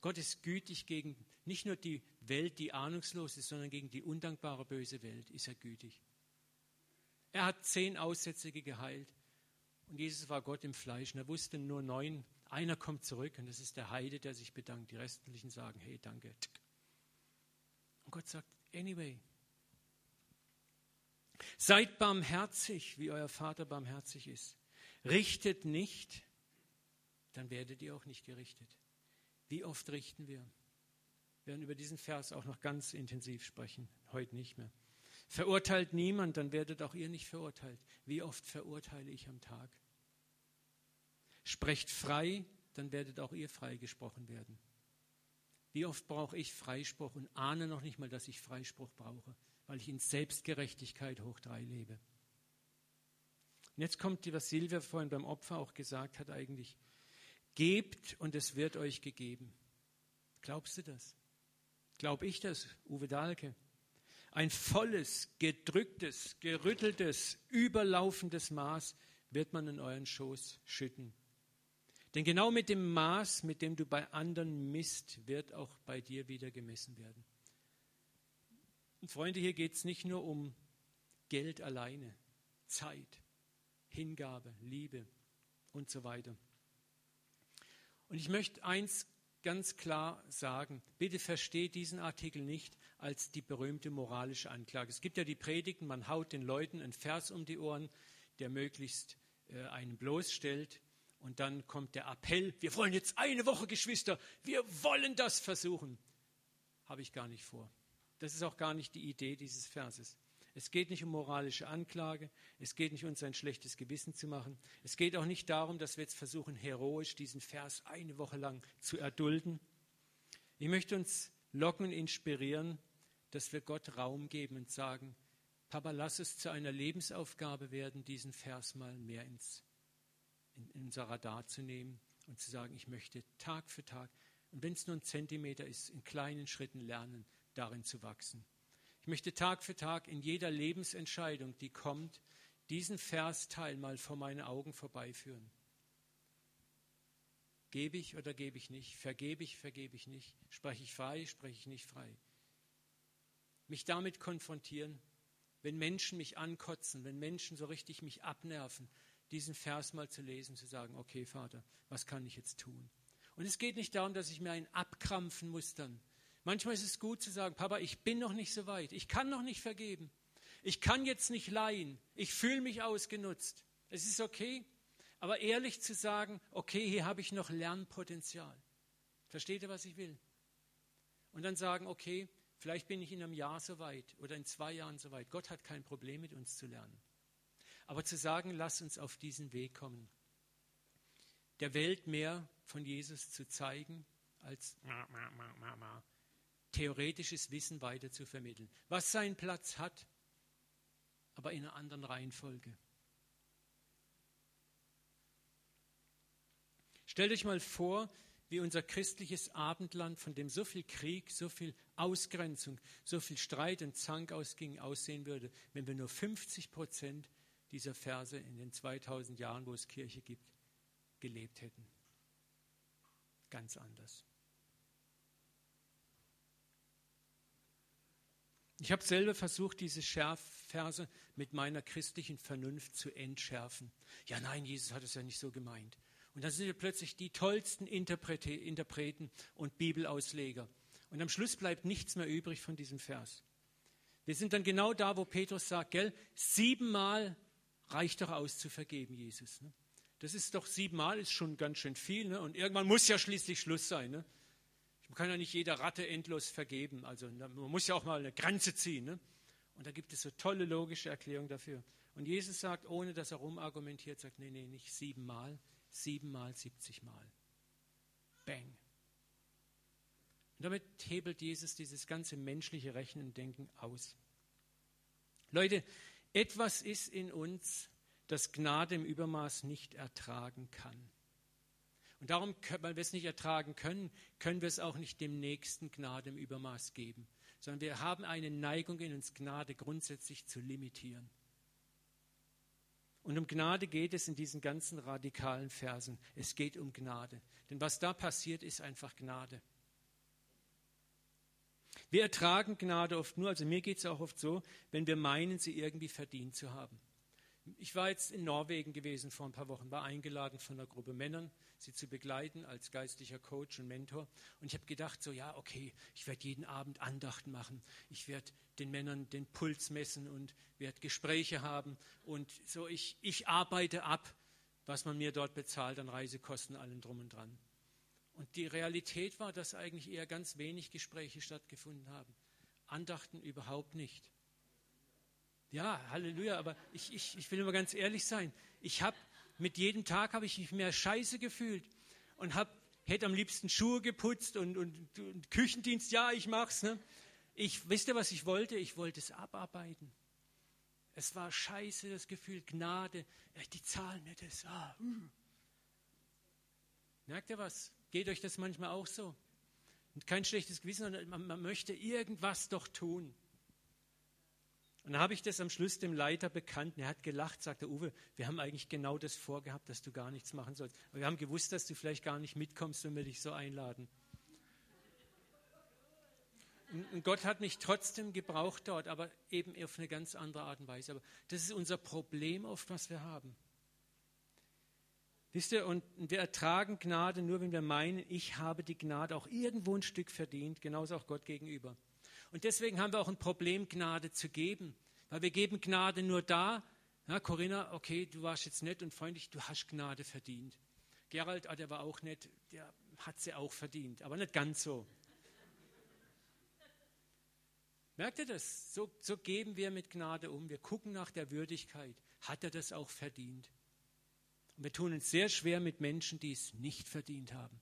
Gott ist gütig gegen nicht nur die Welt, die ahnungslos ist, sondern gegen die undankbare böse Welt ist er gütig. Er hat zehn Aussätzige geheilt und Jesus war Gott im Fleisch und er wusste nur neun. Einer kommt zurück und das ist der Heide, der sich bedankt. Die restlichen sagen, hey, danke. Und Gott sagt, anyway, seid barmherzig, wie euer Vater barmherzig ist. Richtet nicht, dann werdet ihr auch nicht gerichtet. Wie oft richten wir? Wir werden über diesen Vers auch noch ganz intensiv sprechen, heute nicht mehr. Verurteilt niemand, dann werdet auch ihr nicht verurteilt. Wie oft verurteile ich am Tag? Sprecht frei, dann werdet auch ihr freigesprochen werden. Wie oft brauche ich Freispruch und ahne noch nicht mal, dass ich Freispruch brauche, weil ich in Selbstgerechtigkeit hoch drei lebe. Und jetzt kommt die, was Silvia vorhin beim Opfer auch gesagt hat, eigentlich. Gebt und es wird euch gegeben. Glaubst du das? Glaub ich das, Uwe Dahlke? Ein volles, gedrücktes, gerütteltes, überlaufendes Maß wird man in euren Schoß schütten. Denn genau mit dem Maß, mit dem du bei anderen misst, wird auch bei dir wieder gemessen werden. Und Freunde, hier geht es nicht nur um Geld alleine, Zeit, Hingabe, Liebe und so weiter. Und ich möchte eins ganz klar sagen, bitte versteht diesen Artikel nicht als die berühmte moralische Anklage. Es gibt ja die Predigten, man haut den Leuten einen Vers um die Ohren, der möglichst äh, einen bloßstellt. Und dann kommt der Appell, wir wollen jetzt eine Woche, Geschwister, wir wollen das versuchen. Habe ich gar nicht vor. das ist auch gar nicht die Idee dieses Verses. Es geht nicht um moralische Anklage, es geht nicht uns ein schlechtes Gewissen zu machen, es geht auch nicht darum, dass wir jetzt versuchen, heroisch diesen Vers eine Woche lang zu erdulden. Ich möchte uns locken und inspirieren, dass wir Gott Raum geben und sagen, Papa, lass es zu einer Lebensaufgabe werden, diesen Vers mal mehr ins, in, unser Radar zu nehmen und zu sagen, ich möchte Tag für Tag, und wenn es nur ein Zentimeter ist, in kleinen Schritten lernen, darin zu wachsen. Ich möchte Tag für Tag in jeder Lebensentscheidung, die kommt, diesen Versteil mal vor meine Augen vorbeiführen. Gebe ich oder gebe ich nicht? Vergebe ich, vergebe ich nicht? Spreche ich frei, spreche ich nicht frei? Mich damit konfrontieren, wenn Menschen mich ankotzen, wenn Menschen so richtig mich abnerven, diesen Vers mal zu lesen, zu sagen, okay Vater, was kann ich jetzt tun? Und es geht nicht darum, dass ich mir einen abkrampfen muss dann. Manchmal ist es gut zu sagen, Papa, ich bin noch nicht so weit, ich kann noch nicht vergeben, ich kann jetzt nicht leihen, ich fühle mich ausgenutzt. Es ist okay, aber ehrlich zu sagen, okay, hier habe ich noch Lernpotenzial. Versteht ihr, was ich will? Und dann sagen, okay, vielleicht bin ich in einem Jahr so weit oder in zwei Jahren so weit. Gott hat kein Problem mit uns zu lernen. Aber zu sagen, lass uns auf diesen Weg kommen. Der Welt mehr von Jesus zu zeigen, als theoretisches Wissen weiter zu vermitteln. Was seinen Platz hat, aber in einer anderen Reihenfolge. Stellt euch mal vor, wie unser christliches Abendland, von dem so viel Krieg, so viel Ausgrenzung, so viel Streit und Zank ausging, aussehen würde, wenn wir nur 50 Prozent dieser Verse in den 2000 Jahren, wo es Kirche gibt, gelebt hätten. Ganz anders. Ich habe selber versucht, diese Schärfverse mit meiner christlichen Vernunft zu entschärfen. Ja, nein, Jesus hat es ja nicht so gemeint. Und dann sind wir plötzlich die tollsten Interpreten und Bibelausleger. Und am Schluss bleibt nichts mehr übrig von diesem Vers. Wir sind dann genau da, wo Petrus sagt, gell, siebenmal reicht doch aus zu vergeben, Jesus. Ne? Das ist doch siebenmal, ist schon ganz schön viel. Ne? Und irgendwann muss ja schließlich Schluss sein. Ne? Man kann ja nicht jeder Ratte endlos vergeben. Also man muss ja auch mal eine Grenze ziehen. Ne? Und da gibt es so tolle logische Erklärungen dafür. Und Jesus sagt, ohne dass er rumargumentiert, sagt, nee, nee, nicht siebenmal, siebenmal, siebzigmal. Bang. Und damit hebelt Jesus dieses ganze menschliche Rechnen und Denken aus. Leute, etwas ist in uns, das Gnade im Übermaß nicht ertragen kann. Und darum, weil wir es nicht ertragen können, können wir es auch nicht dem Nächsten Gnade im Übermaß geben, sondern wir haben eine Neigung in uns, Gnade grundsätzlich zu limitieren. Und um Gnade geht es in diesen ganzen radikalen Versen. Es geht um Gnade. Denn was da passiert, ist einfach Gnade. Wir ertragen Gnade oft nur, also mir geht es auch oft so, wenn wir meinen, sie irgendwie verdient zu haben. Ich war jetzt in Norwegen gewesen vor ein paar Wochen, war eingeladen von einer Gruppe Männern, sie zu begleiten als geistlicher Coach und Mentor. Und ich habe gedacht, so ja, okay, ich werde jeden Abend Andachten machen. Ich werde den Männern den Puls messen und werde Gespräche haben. Und so, ich, ich arbeite ab, was man mir dort bezahlt an Reisekosten, allem drum und dran. Und die Realität war, dass eigentlich eher ganz wenig Gespräche stattgefunden haben. Andachten überhaupt nicht. Ja, Halleluja, aber ich, ich, ich will immer ganz ehrlich sein. Ich habe mit jedem Tag habe ich mich mehr scheiße gefühlt und hab, hätte am liebsten Schuhe geputzt und, und, und Küchendienst, ja, ich mach's. Ne? Ich, wisst ihr, was ich wollte? Ich wollte es abarbeiten. Es war scheiße, das Gefühl, Gnade, die zahlen mir das. Ah. Merkt ihr was? Geht euch das manchmal auch so? Und kein schlechtes Gewissen, sondern man, man möchte irgendwas doch tun. Und dann habe ich das am Schluss dem Leiter bekannt. Und er hat gelacht, sagte Uwe, wir haben eigentlich genau das vorgehabt, dass du gar nichts machen sollst. Aber wir haben gewusst, dass du vielleicht gar nicht mitkommst, wenn wir dich so einladen. Und Gott hat mich trotzdem gebraucht dort, aber eben auf eine ganz andere Art und Weise. Aber das ist unser Problem oft, was wir haben. Wisst ihr, und wir ertragen Gnade nur, wenn wir meinen, ich habe die Gnade auch irgendwo ein Stück verdient, genauso auch Gott gegenüber. Und deswegen haben wir auch ein Problem, Gnade zu geben. Weil wir geben Gnade nur da, ja, Corinna, okay, du warst jetzt nett und freundlich, du hast Gnade verdient. Gerald, ah, der war auch nett, der hat sie auch verdient, aber nicht ganz so. Merkt ihr das? So, so geben wir mit Gnade um. Wir gucken nach der Würdigkeit. Hat er das auch verdient? Und wir tun uns sehr schwer mit Menschen, die es nicht verdient haben.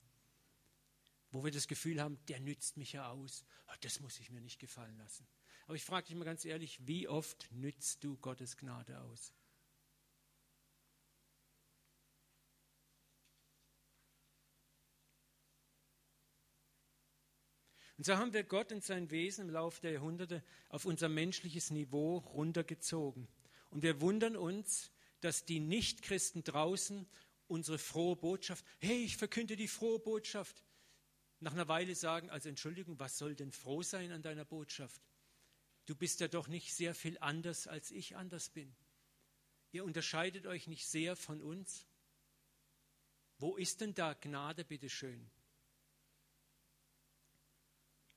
Wo wir das Gefühl haben, der nützt mich ja aus. Oh, das muss ich mir nicht gefallen lassen. Aber ich frage dich mal ganz ehrlich, wie oft nützt du Gottes Gnade aus? Und so haben wir Gott und sein Wesen im Laufe der Jahrhunderte auf unser menschliches Niveau runtergezogen. Und wir wundern uns, dass die Nichtchristen draußen unsere frohe Botschaft, hey, ich verkünde die frohe Botschaft, nach einer Weile sagen, also Entschuldigung, was soll denn froh sein an deiner Botschaft? Du bist ja doch nicht sehr viel anders, als ich anders bin. Ihr unterscheidet euch nicht sehr von uns. Wo ist denn da Gnade, bitteschön?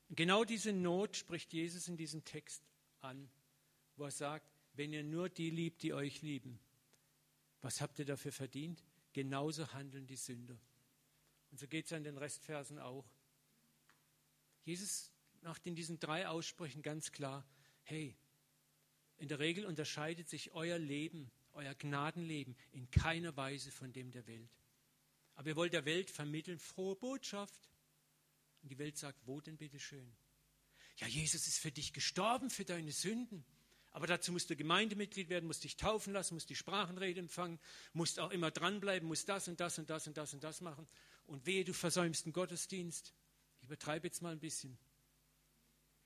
Genau diese Not spricht Jesus in diesem Text an, wo er sagt, wenn ihr nur die liebt, die euch lieben, was habt ihr dafür verdient? Genauso handeln die Sünder. Und so geht es ja in den Restversen auch. Jesus macht in diesen drei Aussprüchen ganz klar, hey, in der Regel unterscheidet sich euer Leben, euer Gnadenleben in keiner Weise von dem der Welt. Aber ihr wollt der Welt vermitteln frohe Botschaft. Und die Welt sagt, wo denn bitte schön? Ja, Jesus ist für dich gestorben, für deine Sünden. Aber dazu musst du Gemeindemitglied werden, musst dich taufen lassen, musst die Sprachenrede empfangen, musst auch immer dranbleiben, musst das und das und das und das und das machen. Und wehe, du versäumst einen Gottesdienst. Ich übertreibe jetzt mal ein bisschen.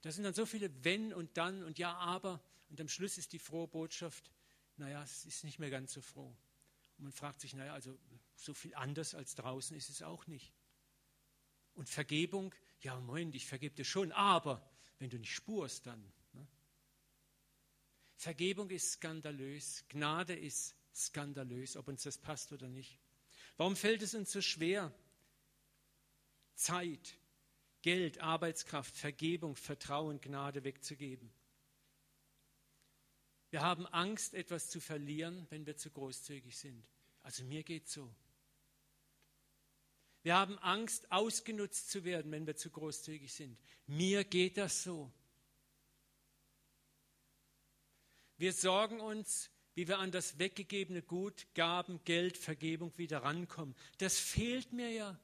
Da sind dann so viele Wenn und Dann und Ja, aber. Und am Schluss ist die frohe Botschaft, naja, es ist nicht mehr ganz so froh. Und man fragt sich, naja, also so viel anders als draußen ist es auch nicht. Und Vergebung, ja, Moment, ich vergebe dir schon, aber wenn du nicht spurst, dann. Vergebung ist skandalös, Gnade ist skandalös, ob uns das passt oder nicht. Warum fällt es uns so schwer, Zeit, Geld, Arbeitskraft, Vergebung, Vertrauen, Gnade wegzugeben? Wir haben Angst, etwas zu verlieren, wenn wir zu großzügig sind. Also mir geht so. Wir haben Angst, ausgenutzt zu werden, wenn wir zu großzügig sind. Mir geht das so. Wir sorgen uns, wie wir an das weggegebene Gut, Gaben, Geld, Vergebung wieder rankommen. Das fehlt mir ja.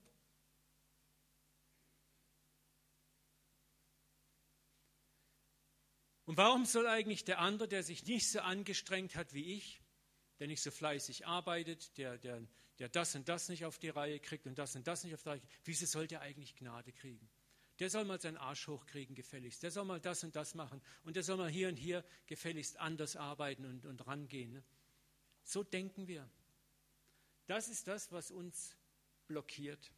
Und warum soll eigentlich der andere, der sich nicht so angestrengt hat wie ich, der nicht so fleißig arbeitet, der, der der das und das nicht auf die Reihe kriegt und das und das nicht auf die Reihe kriegt, wieso soll der eigentlich Gnade kriegen? Der soll mal seinen Arsch hochkriegen, gefälligst. Der soll mal das und das machen. Und der soll mal hier und hier gefälligst anders arbeiten und, und rangehen. Ne? So denken wir. Das ist das, was uns blockiert.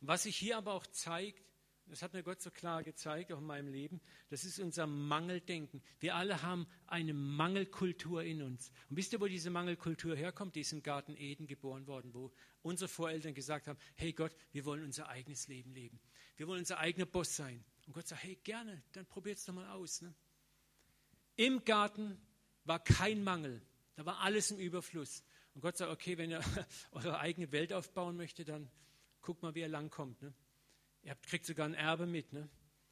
Was sich hier aber auch zeigt, das hat mir Gott so klar gezeigt, auch in meinem Leben. Das ist unser Mangeldenken. Wir alle haben eine Mangelkultur in uns. Und wisst ihr, wo diese Mangelkultur herkommt? Die ist im Garten Eden geboren worden, wo unsere Voreltern gesagt haben, hey Gott, wir wollen unser eigenes Leben leben. Wir wollen unser eigener Boss sein. Und Gott sagt, hey, gerne, dann probiert es doch mal aus. Ne? Im Garten war kein Mangel. Da war alles im Überfluss. Und Gott sagt, okay, wenn ihr [LAUGHS] eure eigene Welt aufbauen möchtet, dann guckt mal, wie ihr langkommt. Ne? Ihr kriegt sogar ein Erbe mit, ne?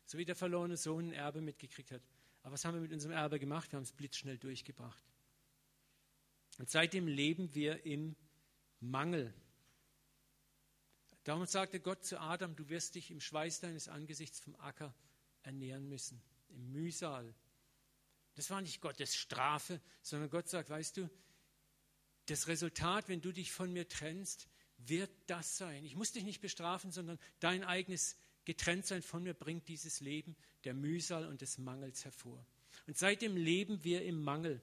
so wie der verlorene Sohn ein Erbe mitgekriegt hat. Aber was haben wir mit unserem Erbe gemacht? Wir haben es blitzschnell durchgebracht. Und seitdem leben wir im Mangel. Darum sagte Gott zu Adam, du wirst dich im Schweiß deines Angesichts vom Acker ernähren müssen, im Mühsal. Das war nicht Gottes Strafe, sondern Gott sagt, weißt du, das Resultat, wenn du dich von mir trennst, wird das sein. Ich muss dich nicht bestrafen, sondern dein eigenes Getrenntsein von mir bringt dieses Leben der Mühsal und des Mangels hervor. Und seitdem leben wir im Mangel.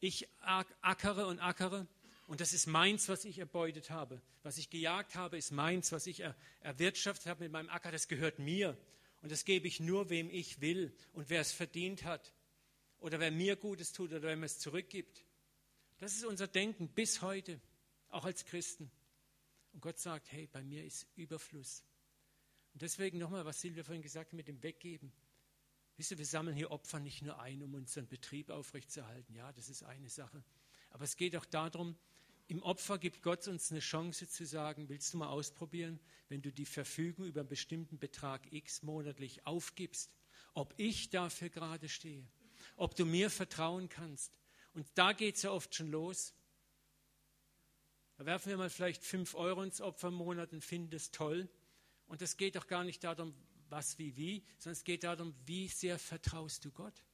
Ich ackere und ackere und das ist meins, was ich erbeutet habe. Was ich gejagt habe, ist meins. Was ich erwirtschaftet habe mit meinem Acker, das gehört mir. Und das gebe ich nur, wem ich will und wer es verdient hat. Oder wer mir Gutes tut oder wer mir es zurückgibt. Das ist unser Denken bis heute, auch als Christen. Und Gott sagt, hey, bei mir ist Überfluss. Und deswegen nochmal, was Silvia vorhin gesagt hat mit dem Weggeben. Wisst ihr, wir sammeln hier Opfer nicht nur ein, um unseren Betrieb aufrechtzuerhalten. Ja, das ist eine Sache. Aber es geht auch darum, im Opfer gibt Gott uns eine Chance zu sagen, willst du mal ausprobieren, wenn du die Verfügung über einen bestimmten Betrag X monatlich aufgibst ob ich dafür gerade stehe, ob du mir vertrauen kannst. Und da geht es ja oft schon los. Da werfen wir mal vielleicht fünf Euro ins Opfer im Monat und finden das toll. Und es geht doch gar nicht darum, was wie wie, sondern es geht darum, wie sehr vertraust du Gott.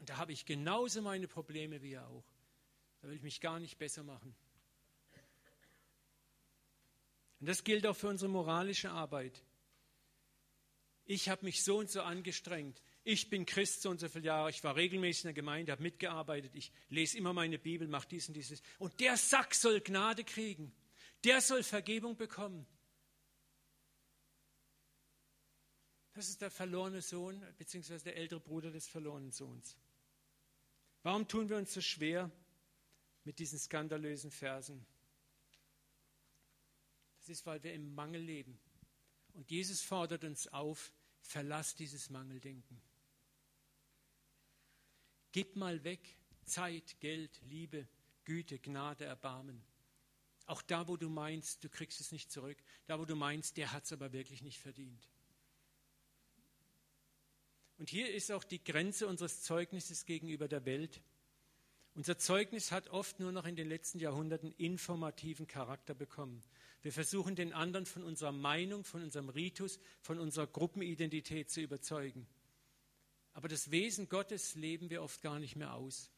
Und da habe ich genauso meine Probleme wie er auch. Da will ich mich gar nicht besser machen. Und das gilt auch für unsere moralische Arbeit. Ich habe mich so und so angestrengt. Ich bin Christ so und so viele Jahre. Ich war regelmäßig in der Gemeinde, habe mitgearbeitet. Ich lese immer meine Bibel, mache dies und dieses. Und der Sack soll Gnade kriegen. Der soll Vergebung bekommen. Das ist der verlorene Sohn, beziehungsweise der ältere Bruder des verlorenen Sohns. Warum tun wir uns so schwer mit diesen skandalösen Versen? Das ist, weil wir im Mangel leben. Und Jesus fordert uns auf, verlass dieses Mangeldenken. Gib mal weg Zeit, Geld, Liebe, Güte, Gnade, Erbarmen. Auch da, wo du meinst, du kriegst es nicht zurück. Da, wo du meinst, der hat es aber wirklich nicht verdient. Und hier ist auch die Grenze unseres Zeugnisses gegenüber der Welt. Unser Zeugnis hat oft nur noch in den letzten Jahrhunderten informativen Charakter bekommen. Wir versuchen den anderen von unserer Meinung, von unserem Ritus, von unserer Gruppenidentität zu überzeugen. Aber das Wesen Gottes leben wir oft gar nicht mehr aus.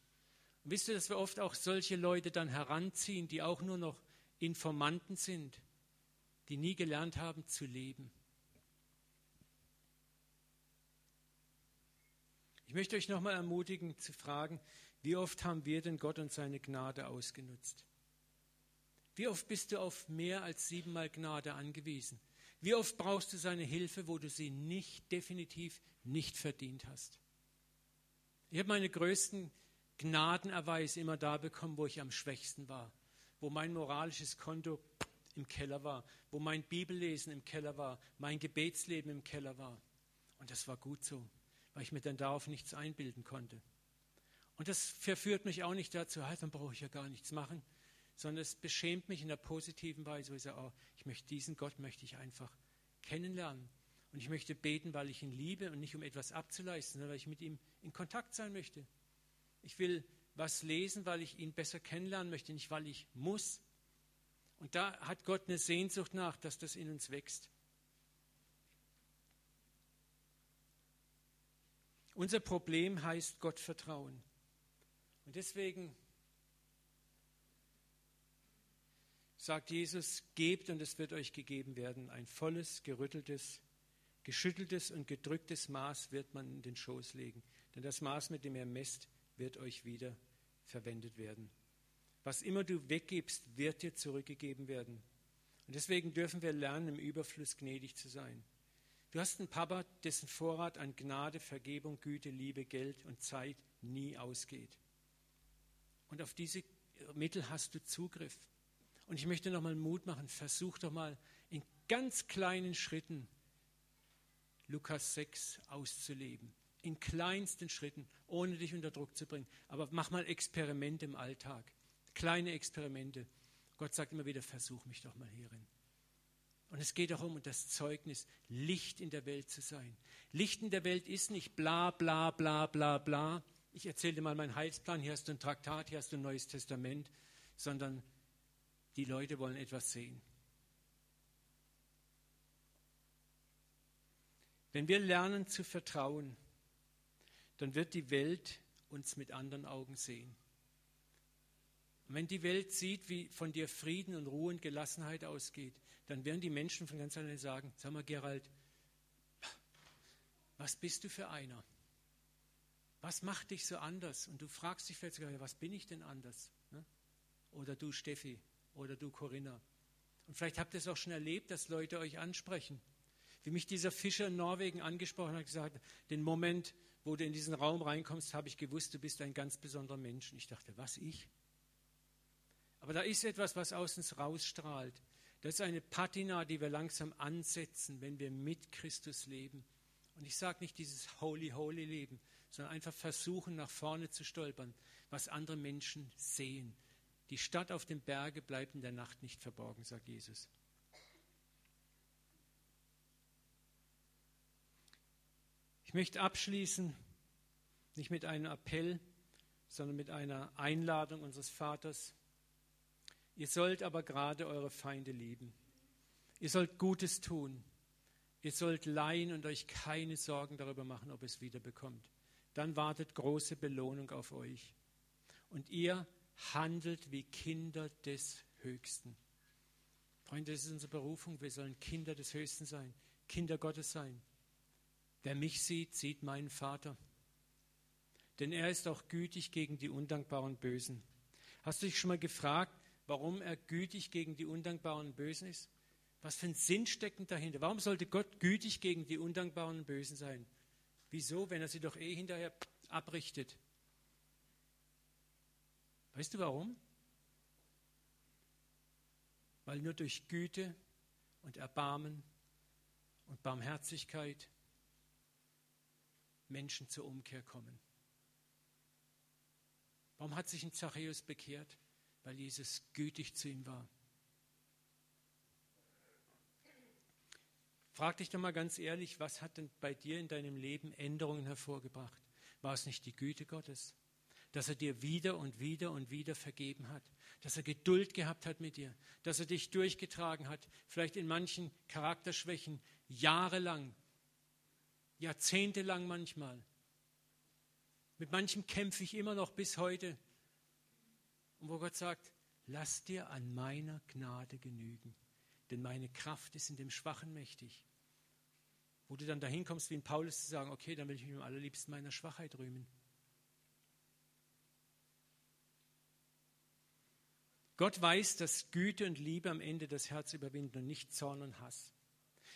Und wisst ihr, dass wir oft auch solche Leute dann heranziehen, die auch nur noch Informanten sind, die nie gelernt haben zu leben. Ich möchte euch nochmal ermutigen zu fragen, wie oft haben wir denn Gott und seine Gnade ausgenutzt? Wie oft bist du auf mehr als siebenmal Gnade angewiesen? Wie oft brauchst du seine Hilfe, wo du sie nicht, definitiv nicht verdient hast? Ich habe meine größten Gnadenerweise immer da bekommen, wo ich am schwächsten war, wo mein moralisches Konto im Keller war, wo mein Bibellesen im Keller war, mein Gebetsleben im Keller war. Und das war gut so weil ich mir dann darauf nichts einbilden konnte. Und das verführt mich auch nicht dazu, halt, dann brauche ich ja gar nichts machen, sondern es beschämt mich in der positiven Weise, wo ich sage, oh, ich möchte diesen Gott möchte ich einfach kennenlernen. Und ich möchte beten, weil ich ihn liebe und nicht um etwas abzuleisten, sondern weil ich mit ihm in Kontakt sein möchte. Ich will was lesen, weil ich ihn besser kennenlernen möchte, nicht weil ich muss. Und da hat Gott eine Sehnsucht nach, dass das in uns wächst. Unser Problem heißt Gottvertrauen. Und deswegen sagt Jesus, gebt und es wird euch gegeben werden. Ein volles, gerütteltes, geschütteltes und gedrücktes Maß wird man in den Schoß legen. Denn das Maß, mit dem ihr messt, wird euch wieder verwendet werden. Was immer du weggibst, wird dir zurückgegeben werden. Und deswegen dürfen wir lernen, im Überfluss gnädig zu sein. Du hast einen Papa, dessen Vorrat an Gnade, Vergebung, Güte, Liebe, Geld und Zeit nie ausgeht. Und auf diese Mittel hast du Zugriff. Und ich möchte nochmal Mut machen, versuch doch mal in ganz kleinen Schritten Lukas 6 auszuleben. In kleinsten Schritten, ohne dich unter Druck zu bringen. Aber mach mal Experimente im Alltag. Kleine Experimente. Gott sagt immer wieder, versuch mich doch mal hierin. Und es geht darum, das Zeugnis, Licht in der Welt zu sein. Licht in der Welt ist nicht bla bla bla bla bla. Ich erzähle dir mal meinen Heilsplan, hier hast du ein Traktat, hier hast du ein neues Testament, sondern die Leute wollen etwas sehen. Wenn wir lernen zu vertrauen, dann wird die Welt uns mit anderen Augen sehen. Und wenn die Welt sieht, wie von dir Frieden und Ruhe und Gelassenheit ausgeht, dann werden die Menschen von ganz alleine sagen, sag mal Gerald, was bist du für einer? Was macht dich so anders? Und du fragst dich vielleicht sogar, was bin ich denn anders? Ne? Oder du Steffi oder du Corinna. Und vielleicht habt ihr es auch schon erlebt, dass Leute euch ansprechen. Wie mich dieser Fischer in Norwegen angesprochen hat, gesagt, den Moment, wo du in diesen Raum reinkommst, habe ich gewusst, du bist ein ganz besonderer Mensch. Und ich dachte, was ich? Aber da ist etwas, was aus uns rausstrahlt. Das ist eine Patina, die wir langsam ansetzen, wenn wir mit Christus leben. Und ich sage nicht dieses Holy, Holy Leben, sondern einfach versuchen, nach vorne zu stolpern, was andere Menschen sehen. Die Stadt auf dem Berge bleibt in der Nacht nicht verborgen, sagt Jesus. Ich möchte abschließen, nicht mit einem Appell, sondern mit einer Einladung unseres Vaters. Ihr sollt aber gerade eure Feinde lieben. Ihr sollt Gutes tun. Ihr sollt leihen und euch keine Sorgen darüber machen, ob es wiederbekommt. Dann wartet große Belohnung auf euch. Und ihr handelt wie Kinder des Höchsten. Freunde, das ist unsere Berufung. Wir sollen Kinder des Höchsten sein, Kinder Gottes sein. Wer mich sieht, sieht meinen Vater. Denn er ist auch gütig gegen die undankbaren Bösen. Hast du dich schon mal gefragt, warum er gütig gegen die undankbaren Bösen ist? Was für ein Sinn steckt dahinter? Warum sollte Gott gütig gegen die undankbaren Bösen sein? Wieso, wenn er sie doch eh hinterher abrichtet? Weißt du warum? Weil nur durch Güte und Erbarmen und Barmherzigkeit Menschen zur Umkehr kommen. Warum hat sich ein Zachäus bekehrt? Weil Jesus gütig zu ihm war. Frag dich doch mal ganz ehrlich, was hat denn bei dir in deinem Leben Änderungen hervorgebracht? War es nicht die Güte Gottes? Dass er dir wieder und wieder und wieder vergeben hat, dass er Geduld gehabt hat mit dir, dass er dich durchgetragen hat, vielleicht in manchen Charakterschwächen jahrelang, jahrzehntelang manchmal. Mit manchem kämpfe ich immer noch bis heute. Und wo Gott sagt, lass dir an meiner Gnade genügen, denn meine Kraft ist in dem Schwachen mächtig. Wo du dann dahin kommst, wie in Paulus zu sagen, okay, dann will ich mich am allerliebsten meiner Schwachheit rühmen. Gott weiß, dass Güte und Liebe am Ende das Herz überwinden und nicht Zorn und Hass.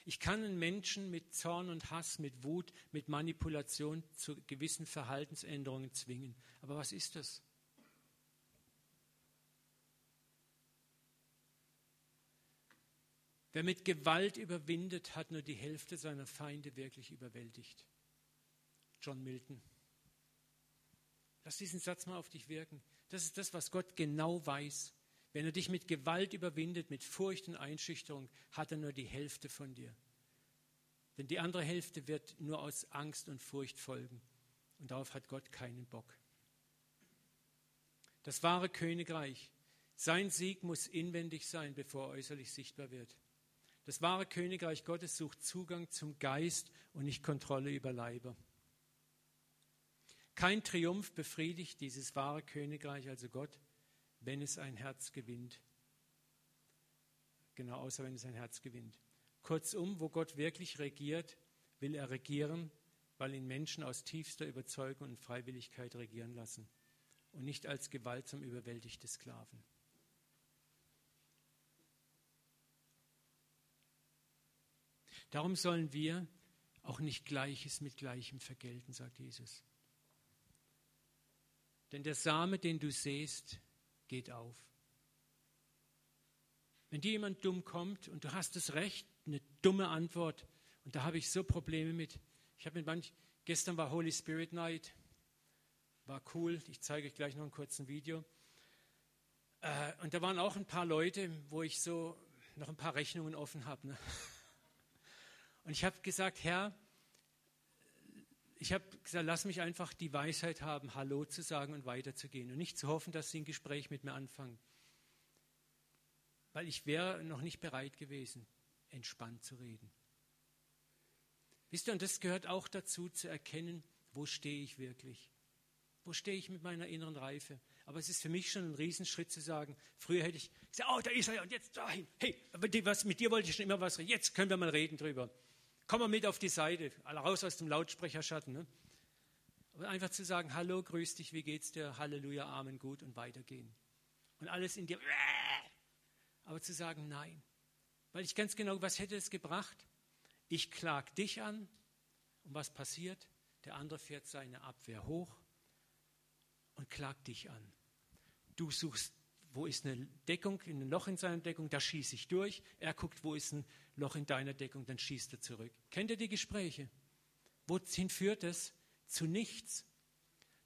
Ich kann einen Menschen mit Zorn und Hass, mit Wut, mit Manipulation zu gewissen Verhaltensänderungen zwingen. Aber was ist das? Wer mit Gewalt überwindet, hat nur die Hälfte seiner Feinde wirklich überwältigt. John Milton. Lass diesen Satz mal auf dich wirken. Das ist das, was Gott genau weiß. Wenn er dich mit Gewalt überwindet, mit Furcht und Einschüchterung, hat er nur die Hälfte von dir. Denn die andere Hälfte wird nur aus Angst und Furcht folgen. Und darauf hat Gott keinen Bock. Das wahre Königreich, sein Sieg muss inwendig sein, bevor er äußerlich sichtbar wird. Das wahre Königreich Gottes sucht Zugang zum Geist und nicht Kontrolle über Leiber. Kein Triumph befriedigt dieses wahre Königreich, also Gott, wenn es ein Herz gewinnt. Genau, außer wenn es ein Herz gewinnt. Kurzum, wo Gott wirklich regiert, will er regieren, weil ihn Menschen aus tiefster Überzeugung und Freiwilligkeit regieren lassen und nicht als gewaltsam überwältigte Sklaven. Darum sollen wir auch nicht Gleiches mit Gleichem vergelten, sagt Jesus. Denn der Same, den du sähst, geht auf. Wenn dir jemand dumm kommt und du hast das Recht, eine dumme Antwort, und da habe ich so Probleme mit. Ich habe mit manch, gestern war Holy Spirit Night, war cool, ich zeige euch gleich noch ein kurzes Video. Äh, und da waren auch ein paar Leute, wo ich so noch ein paar Rechnungen offen habe. Ne? [LAUGHS] Und ich habe gesagt, Herr, ich habe gesagt, lass mich einfach die Weisheit haben, Hallo zu sagen und weiterzugehen und nicht zu hoffen, dass sie ein Gespräch mit mir anfangen. Weil ich wäre noch nicht bereit gewesen, entspannt zu reden. Wisst ihr, und das gehört auch dazu, zu erkennen, wo stehe ich wirklich? Wo stehe ich mit meiner inneren Reife? Aber es ist für mich schon ein Riesenschritt zu sagen, früher hätte ich gesagt, oh, da ist er ja, und jetzt dahin. Hey, was, mit dir wollte ich schon immer was reden, jetzt können wir mal reden drüber. Komm mal mit auf die Seite, raus aus dem Lautsprecherschatten. Ne? Aber einfach zu sagen, hallo, grüß dich, wie geht's dir, Halleluja, Amen, gut und weitergehen. Und alles in dir, aber zu sagen, nein. Weil ich ganz genau, was hätte es gebracht? Ich klag dich an und was passiert? Der andere fährt seine Abwehr hoch und klagt dich an. Du suchst wo ist eine Deckung, ein Loch in seiner Deckung, da schieße ich durch. Er guckt, wo ist ein Loch in deiner Deckung, dann schießt er zurück. Kennt ihr die Gespräche? Wohin führt es? Zu nichts.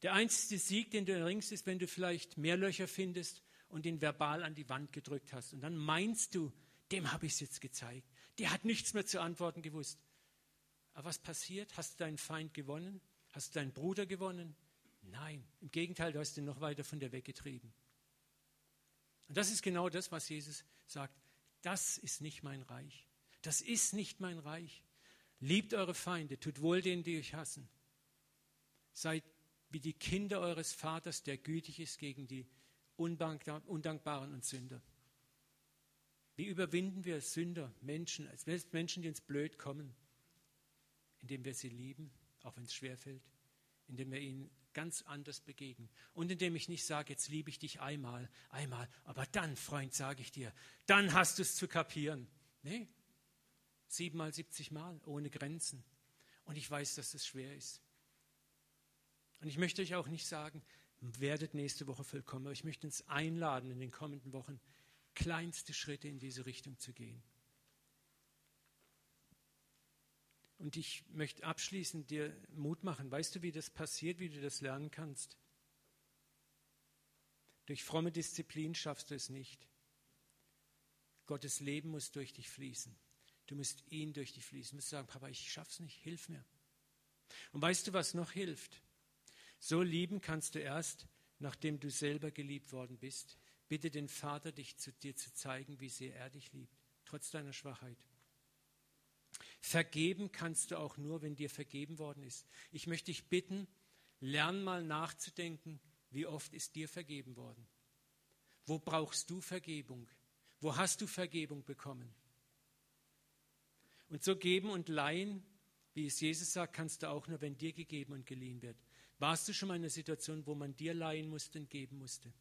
Der einzige Sieg, den du erringst, ist, wenn du vielleicht mehr Löcher findest und ihn verbal an die Wand gedrückt hast. Und dann meinst du, dem habe ich es jetzt gezeigt. Der hat nichts mehr zu antworten gewusst. Aber was passiert? Hast du deinen Feind gewonnen? Hast du deinen Bruder gewonnen? Nein, im Gegenteil, du hast ihn noch weiter von dir weggetrieben. Und das ist genau das, was Jesus sagt. Das ist nicht mein Reich. Das ist nicht mein Reich. Liebt eure Feinde, tut wohl denen, die euch hassen. Seid wie die Kinder eures Vaters, der gütig ist gegen die Undankbaren und Sünder. Wie überwinden wir Sünder, Menschen, Menschen, die uns blöd kommen? Indem wir sie lieben, auch wenn es schwerfällt, indem wir ihnen ganz anders begegnen und indem ich nicht sage, jetzt liebe ich dich einmal, einmal, aber dann, Freund, sage ich dir, dann hast du es zu kapieren. Nee, siebenmal, siebzig Mal, ohne Grenzen. Und ich weiß, dass es schwer ist. Und ich möchte euch auch nicht sagen, werdet nächste Woche vollkommen, aber ich möchte uns einladen, in den kommenden Wochen kleinste Schritte in diese Richtung zu gehen. Und ich möchte abschließend dir Mut machen. Weißt du, wie das passiert, wie du das lernen kannst? Durch fromme Disziplin schaffst du es nicht. Gottes Leben muss durch dich fließen. Du musst ihn durch dich fließen. Du musst sagen, Papa, ich schaff's nicht, hilf mir. Und weißt du, was noch hilft? So lieben kannst du erst, nachdem du selber geliebt worden bist. Bitte den Vater, dich zu dir zu zeigen, wie sehr er dich liebt, trotz deiner Schwachheit. Vergeben kannst du auch nur, wenn dir vergeben worden ist. Ich möchte dich bitten, lern mal nachzudenken, wie oft ist dir vergeben worden? Wo brauchst du Vergebung? Wo hast du Vergebung bekommen? Und so geben und leihen, wie es Jesus sagt, kannst du auch nur, wenn dir gegeben und geliehen wird. Warst du schon mal in einer Situation, wo man dir leihen musste und geben musste?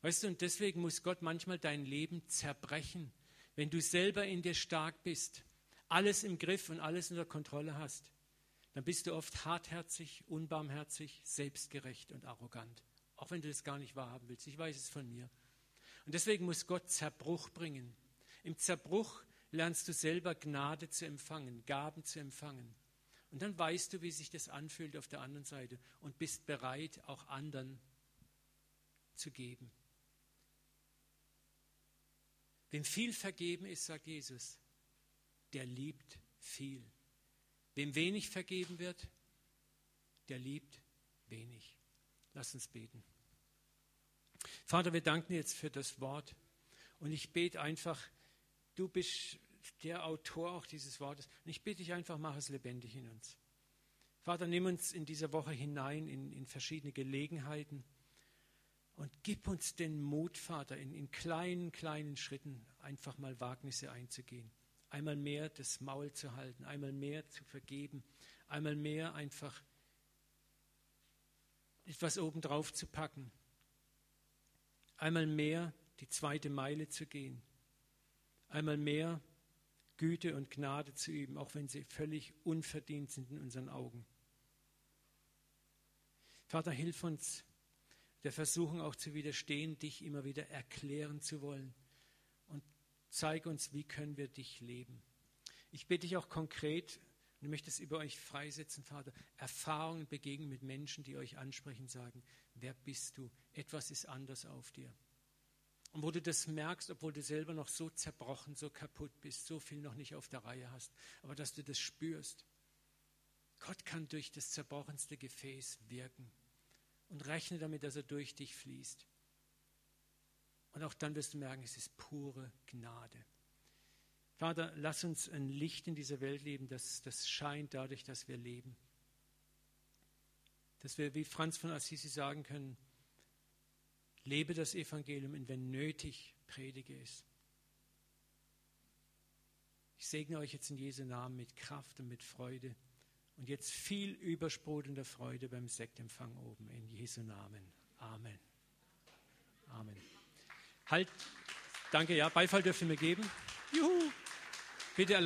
Weißt du, und deswegen muss Gott manchmal dein Leben zerbrechen. Wenn du selber in dir stark bist, alles im Griff und alles unter Kontrolle hast, dann bist du oft hartherzig, unbarmherzig, selbstgerecht und arrogant. Auch wenn du das gar nicht wahrhaben willst. Ich weiß es von mir. Und deswegen muss Gott Zerbruch bringen. Im Zerbruch lernst du selber Gnade zu empfangen, Gaben zu empfangen. Und dann weißt du, wie sich das anfühlt auf der anderen Seite und bist bereit, auch anderen zu geben. Wem viel vergeben ist, sagt Jesus, der liebt viel. Wem wenig vergeben wird, der liebt wenig. Lass uns beten. Vater, wir danken jetzt für das Wort. Und ich bete einfach, du bist der Autor auch dieses Wortes. Und ich bitte dich einfach, mach es lebendig in uns. Vater, nimm uns in dieser Woche hinein in, in verschiedene Gelegenheiten und gib uns den Mut, Vater, in, in kleinen, kleinen Schritten einfach mal Wagnisse einzugehen. Einmal mehr das Maul zu halten, einmal mehr zu vergeben, einmal mehr einfach etwas obendrauf zu packen, einmal mehr die zweite Meile zu gehen, einmal mehr Güte und Gnade zu üben, auch wenn sie völlig unverdient sind in unseren Augen. Vater, hilf uns, der Versuchung auch zu widerstehen, dich immer wieder erklären zu wollen. Zeig uns, wie können wir dich leben. Ich bitte dich auch konkret, und ich möchte es über euch freisetzen, Vater, Erfahrungen begegnen mit Menschen, die euch ansprechen, sagen, wer bist du? Etwas ist anders auf dir. Und wo du das merkst, obwohl du selber noch so zerbrochen, so kaputt bist, so viel noch nicht auf der Reihe hast, aber dass du das spürst. Gott kann durch das zerbrochenste Gefäß wirken und rechne damit, dass er durch dich fließt. Und auch dann wirst du merken, es ist pure Gnade. Vater, lass uns ein Licht in dieser Welt leben, das, das scheint dadurch, dass wir leben. Dass wir, wie Franz von Assisi sagen können, Lebe das Evangelium und wenn nötig, predige es. Ich segne euch jetzt in Jesu Namen mit Kraft und mit Freude und jetzt viel übersprudelnder Freude beim Sektempfang oben in Jesu Namen. Amen. Amen. Halt, danke, ja, Beifall dürft ihr mir geben. Juhu. Bitte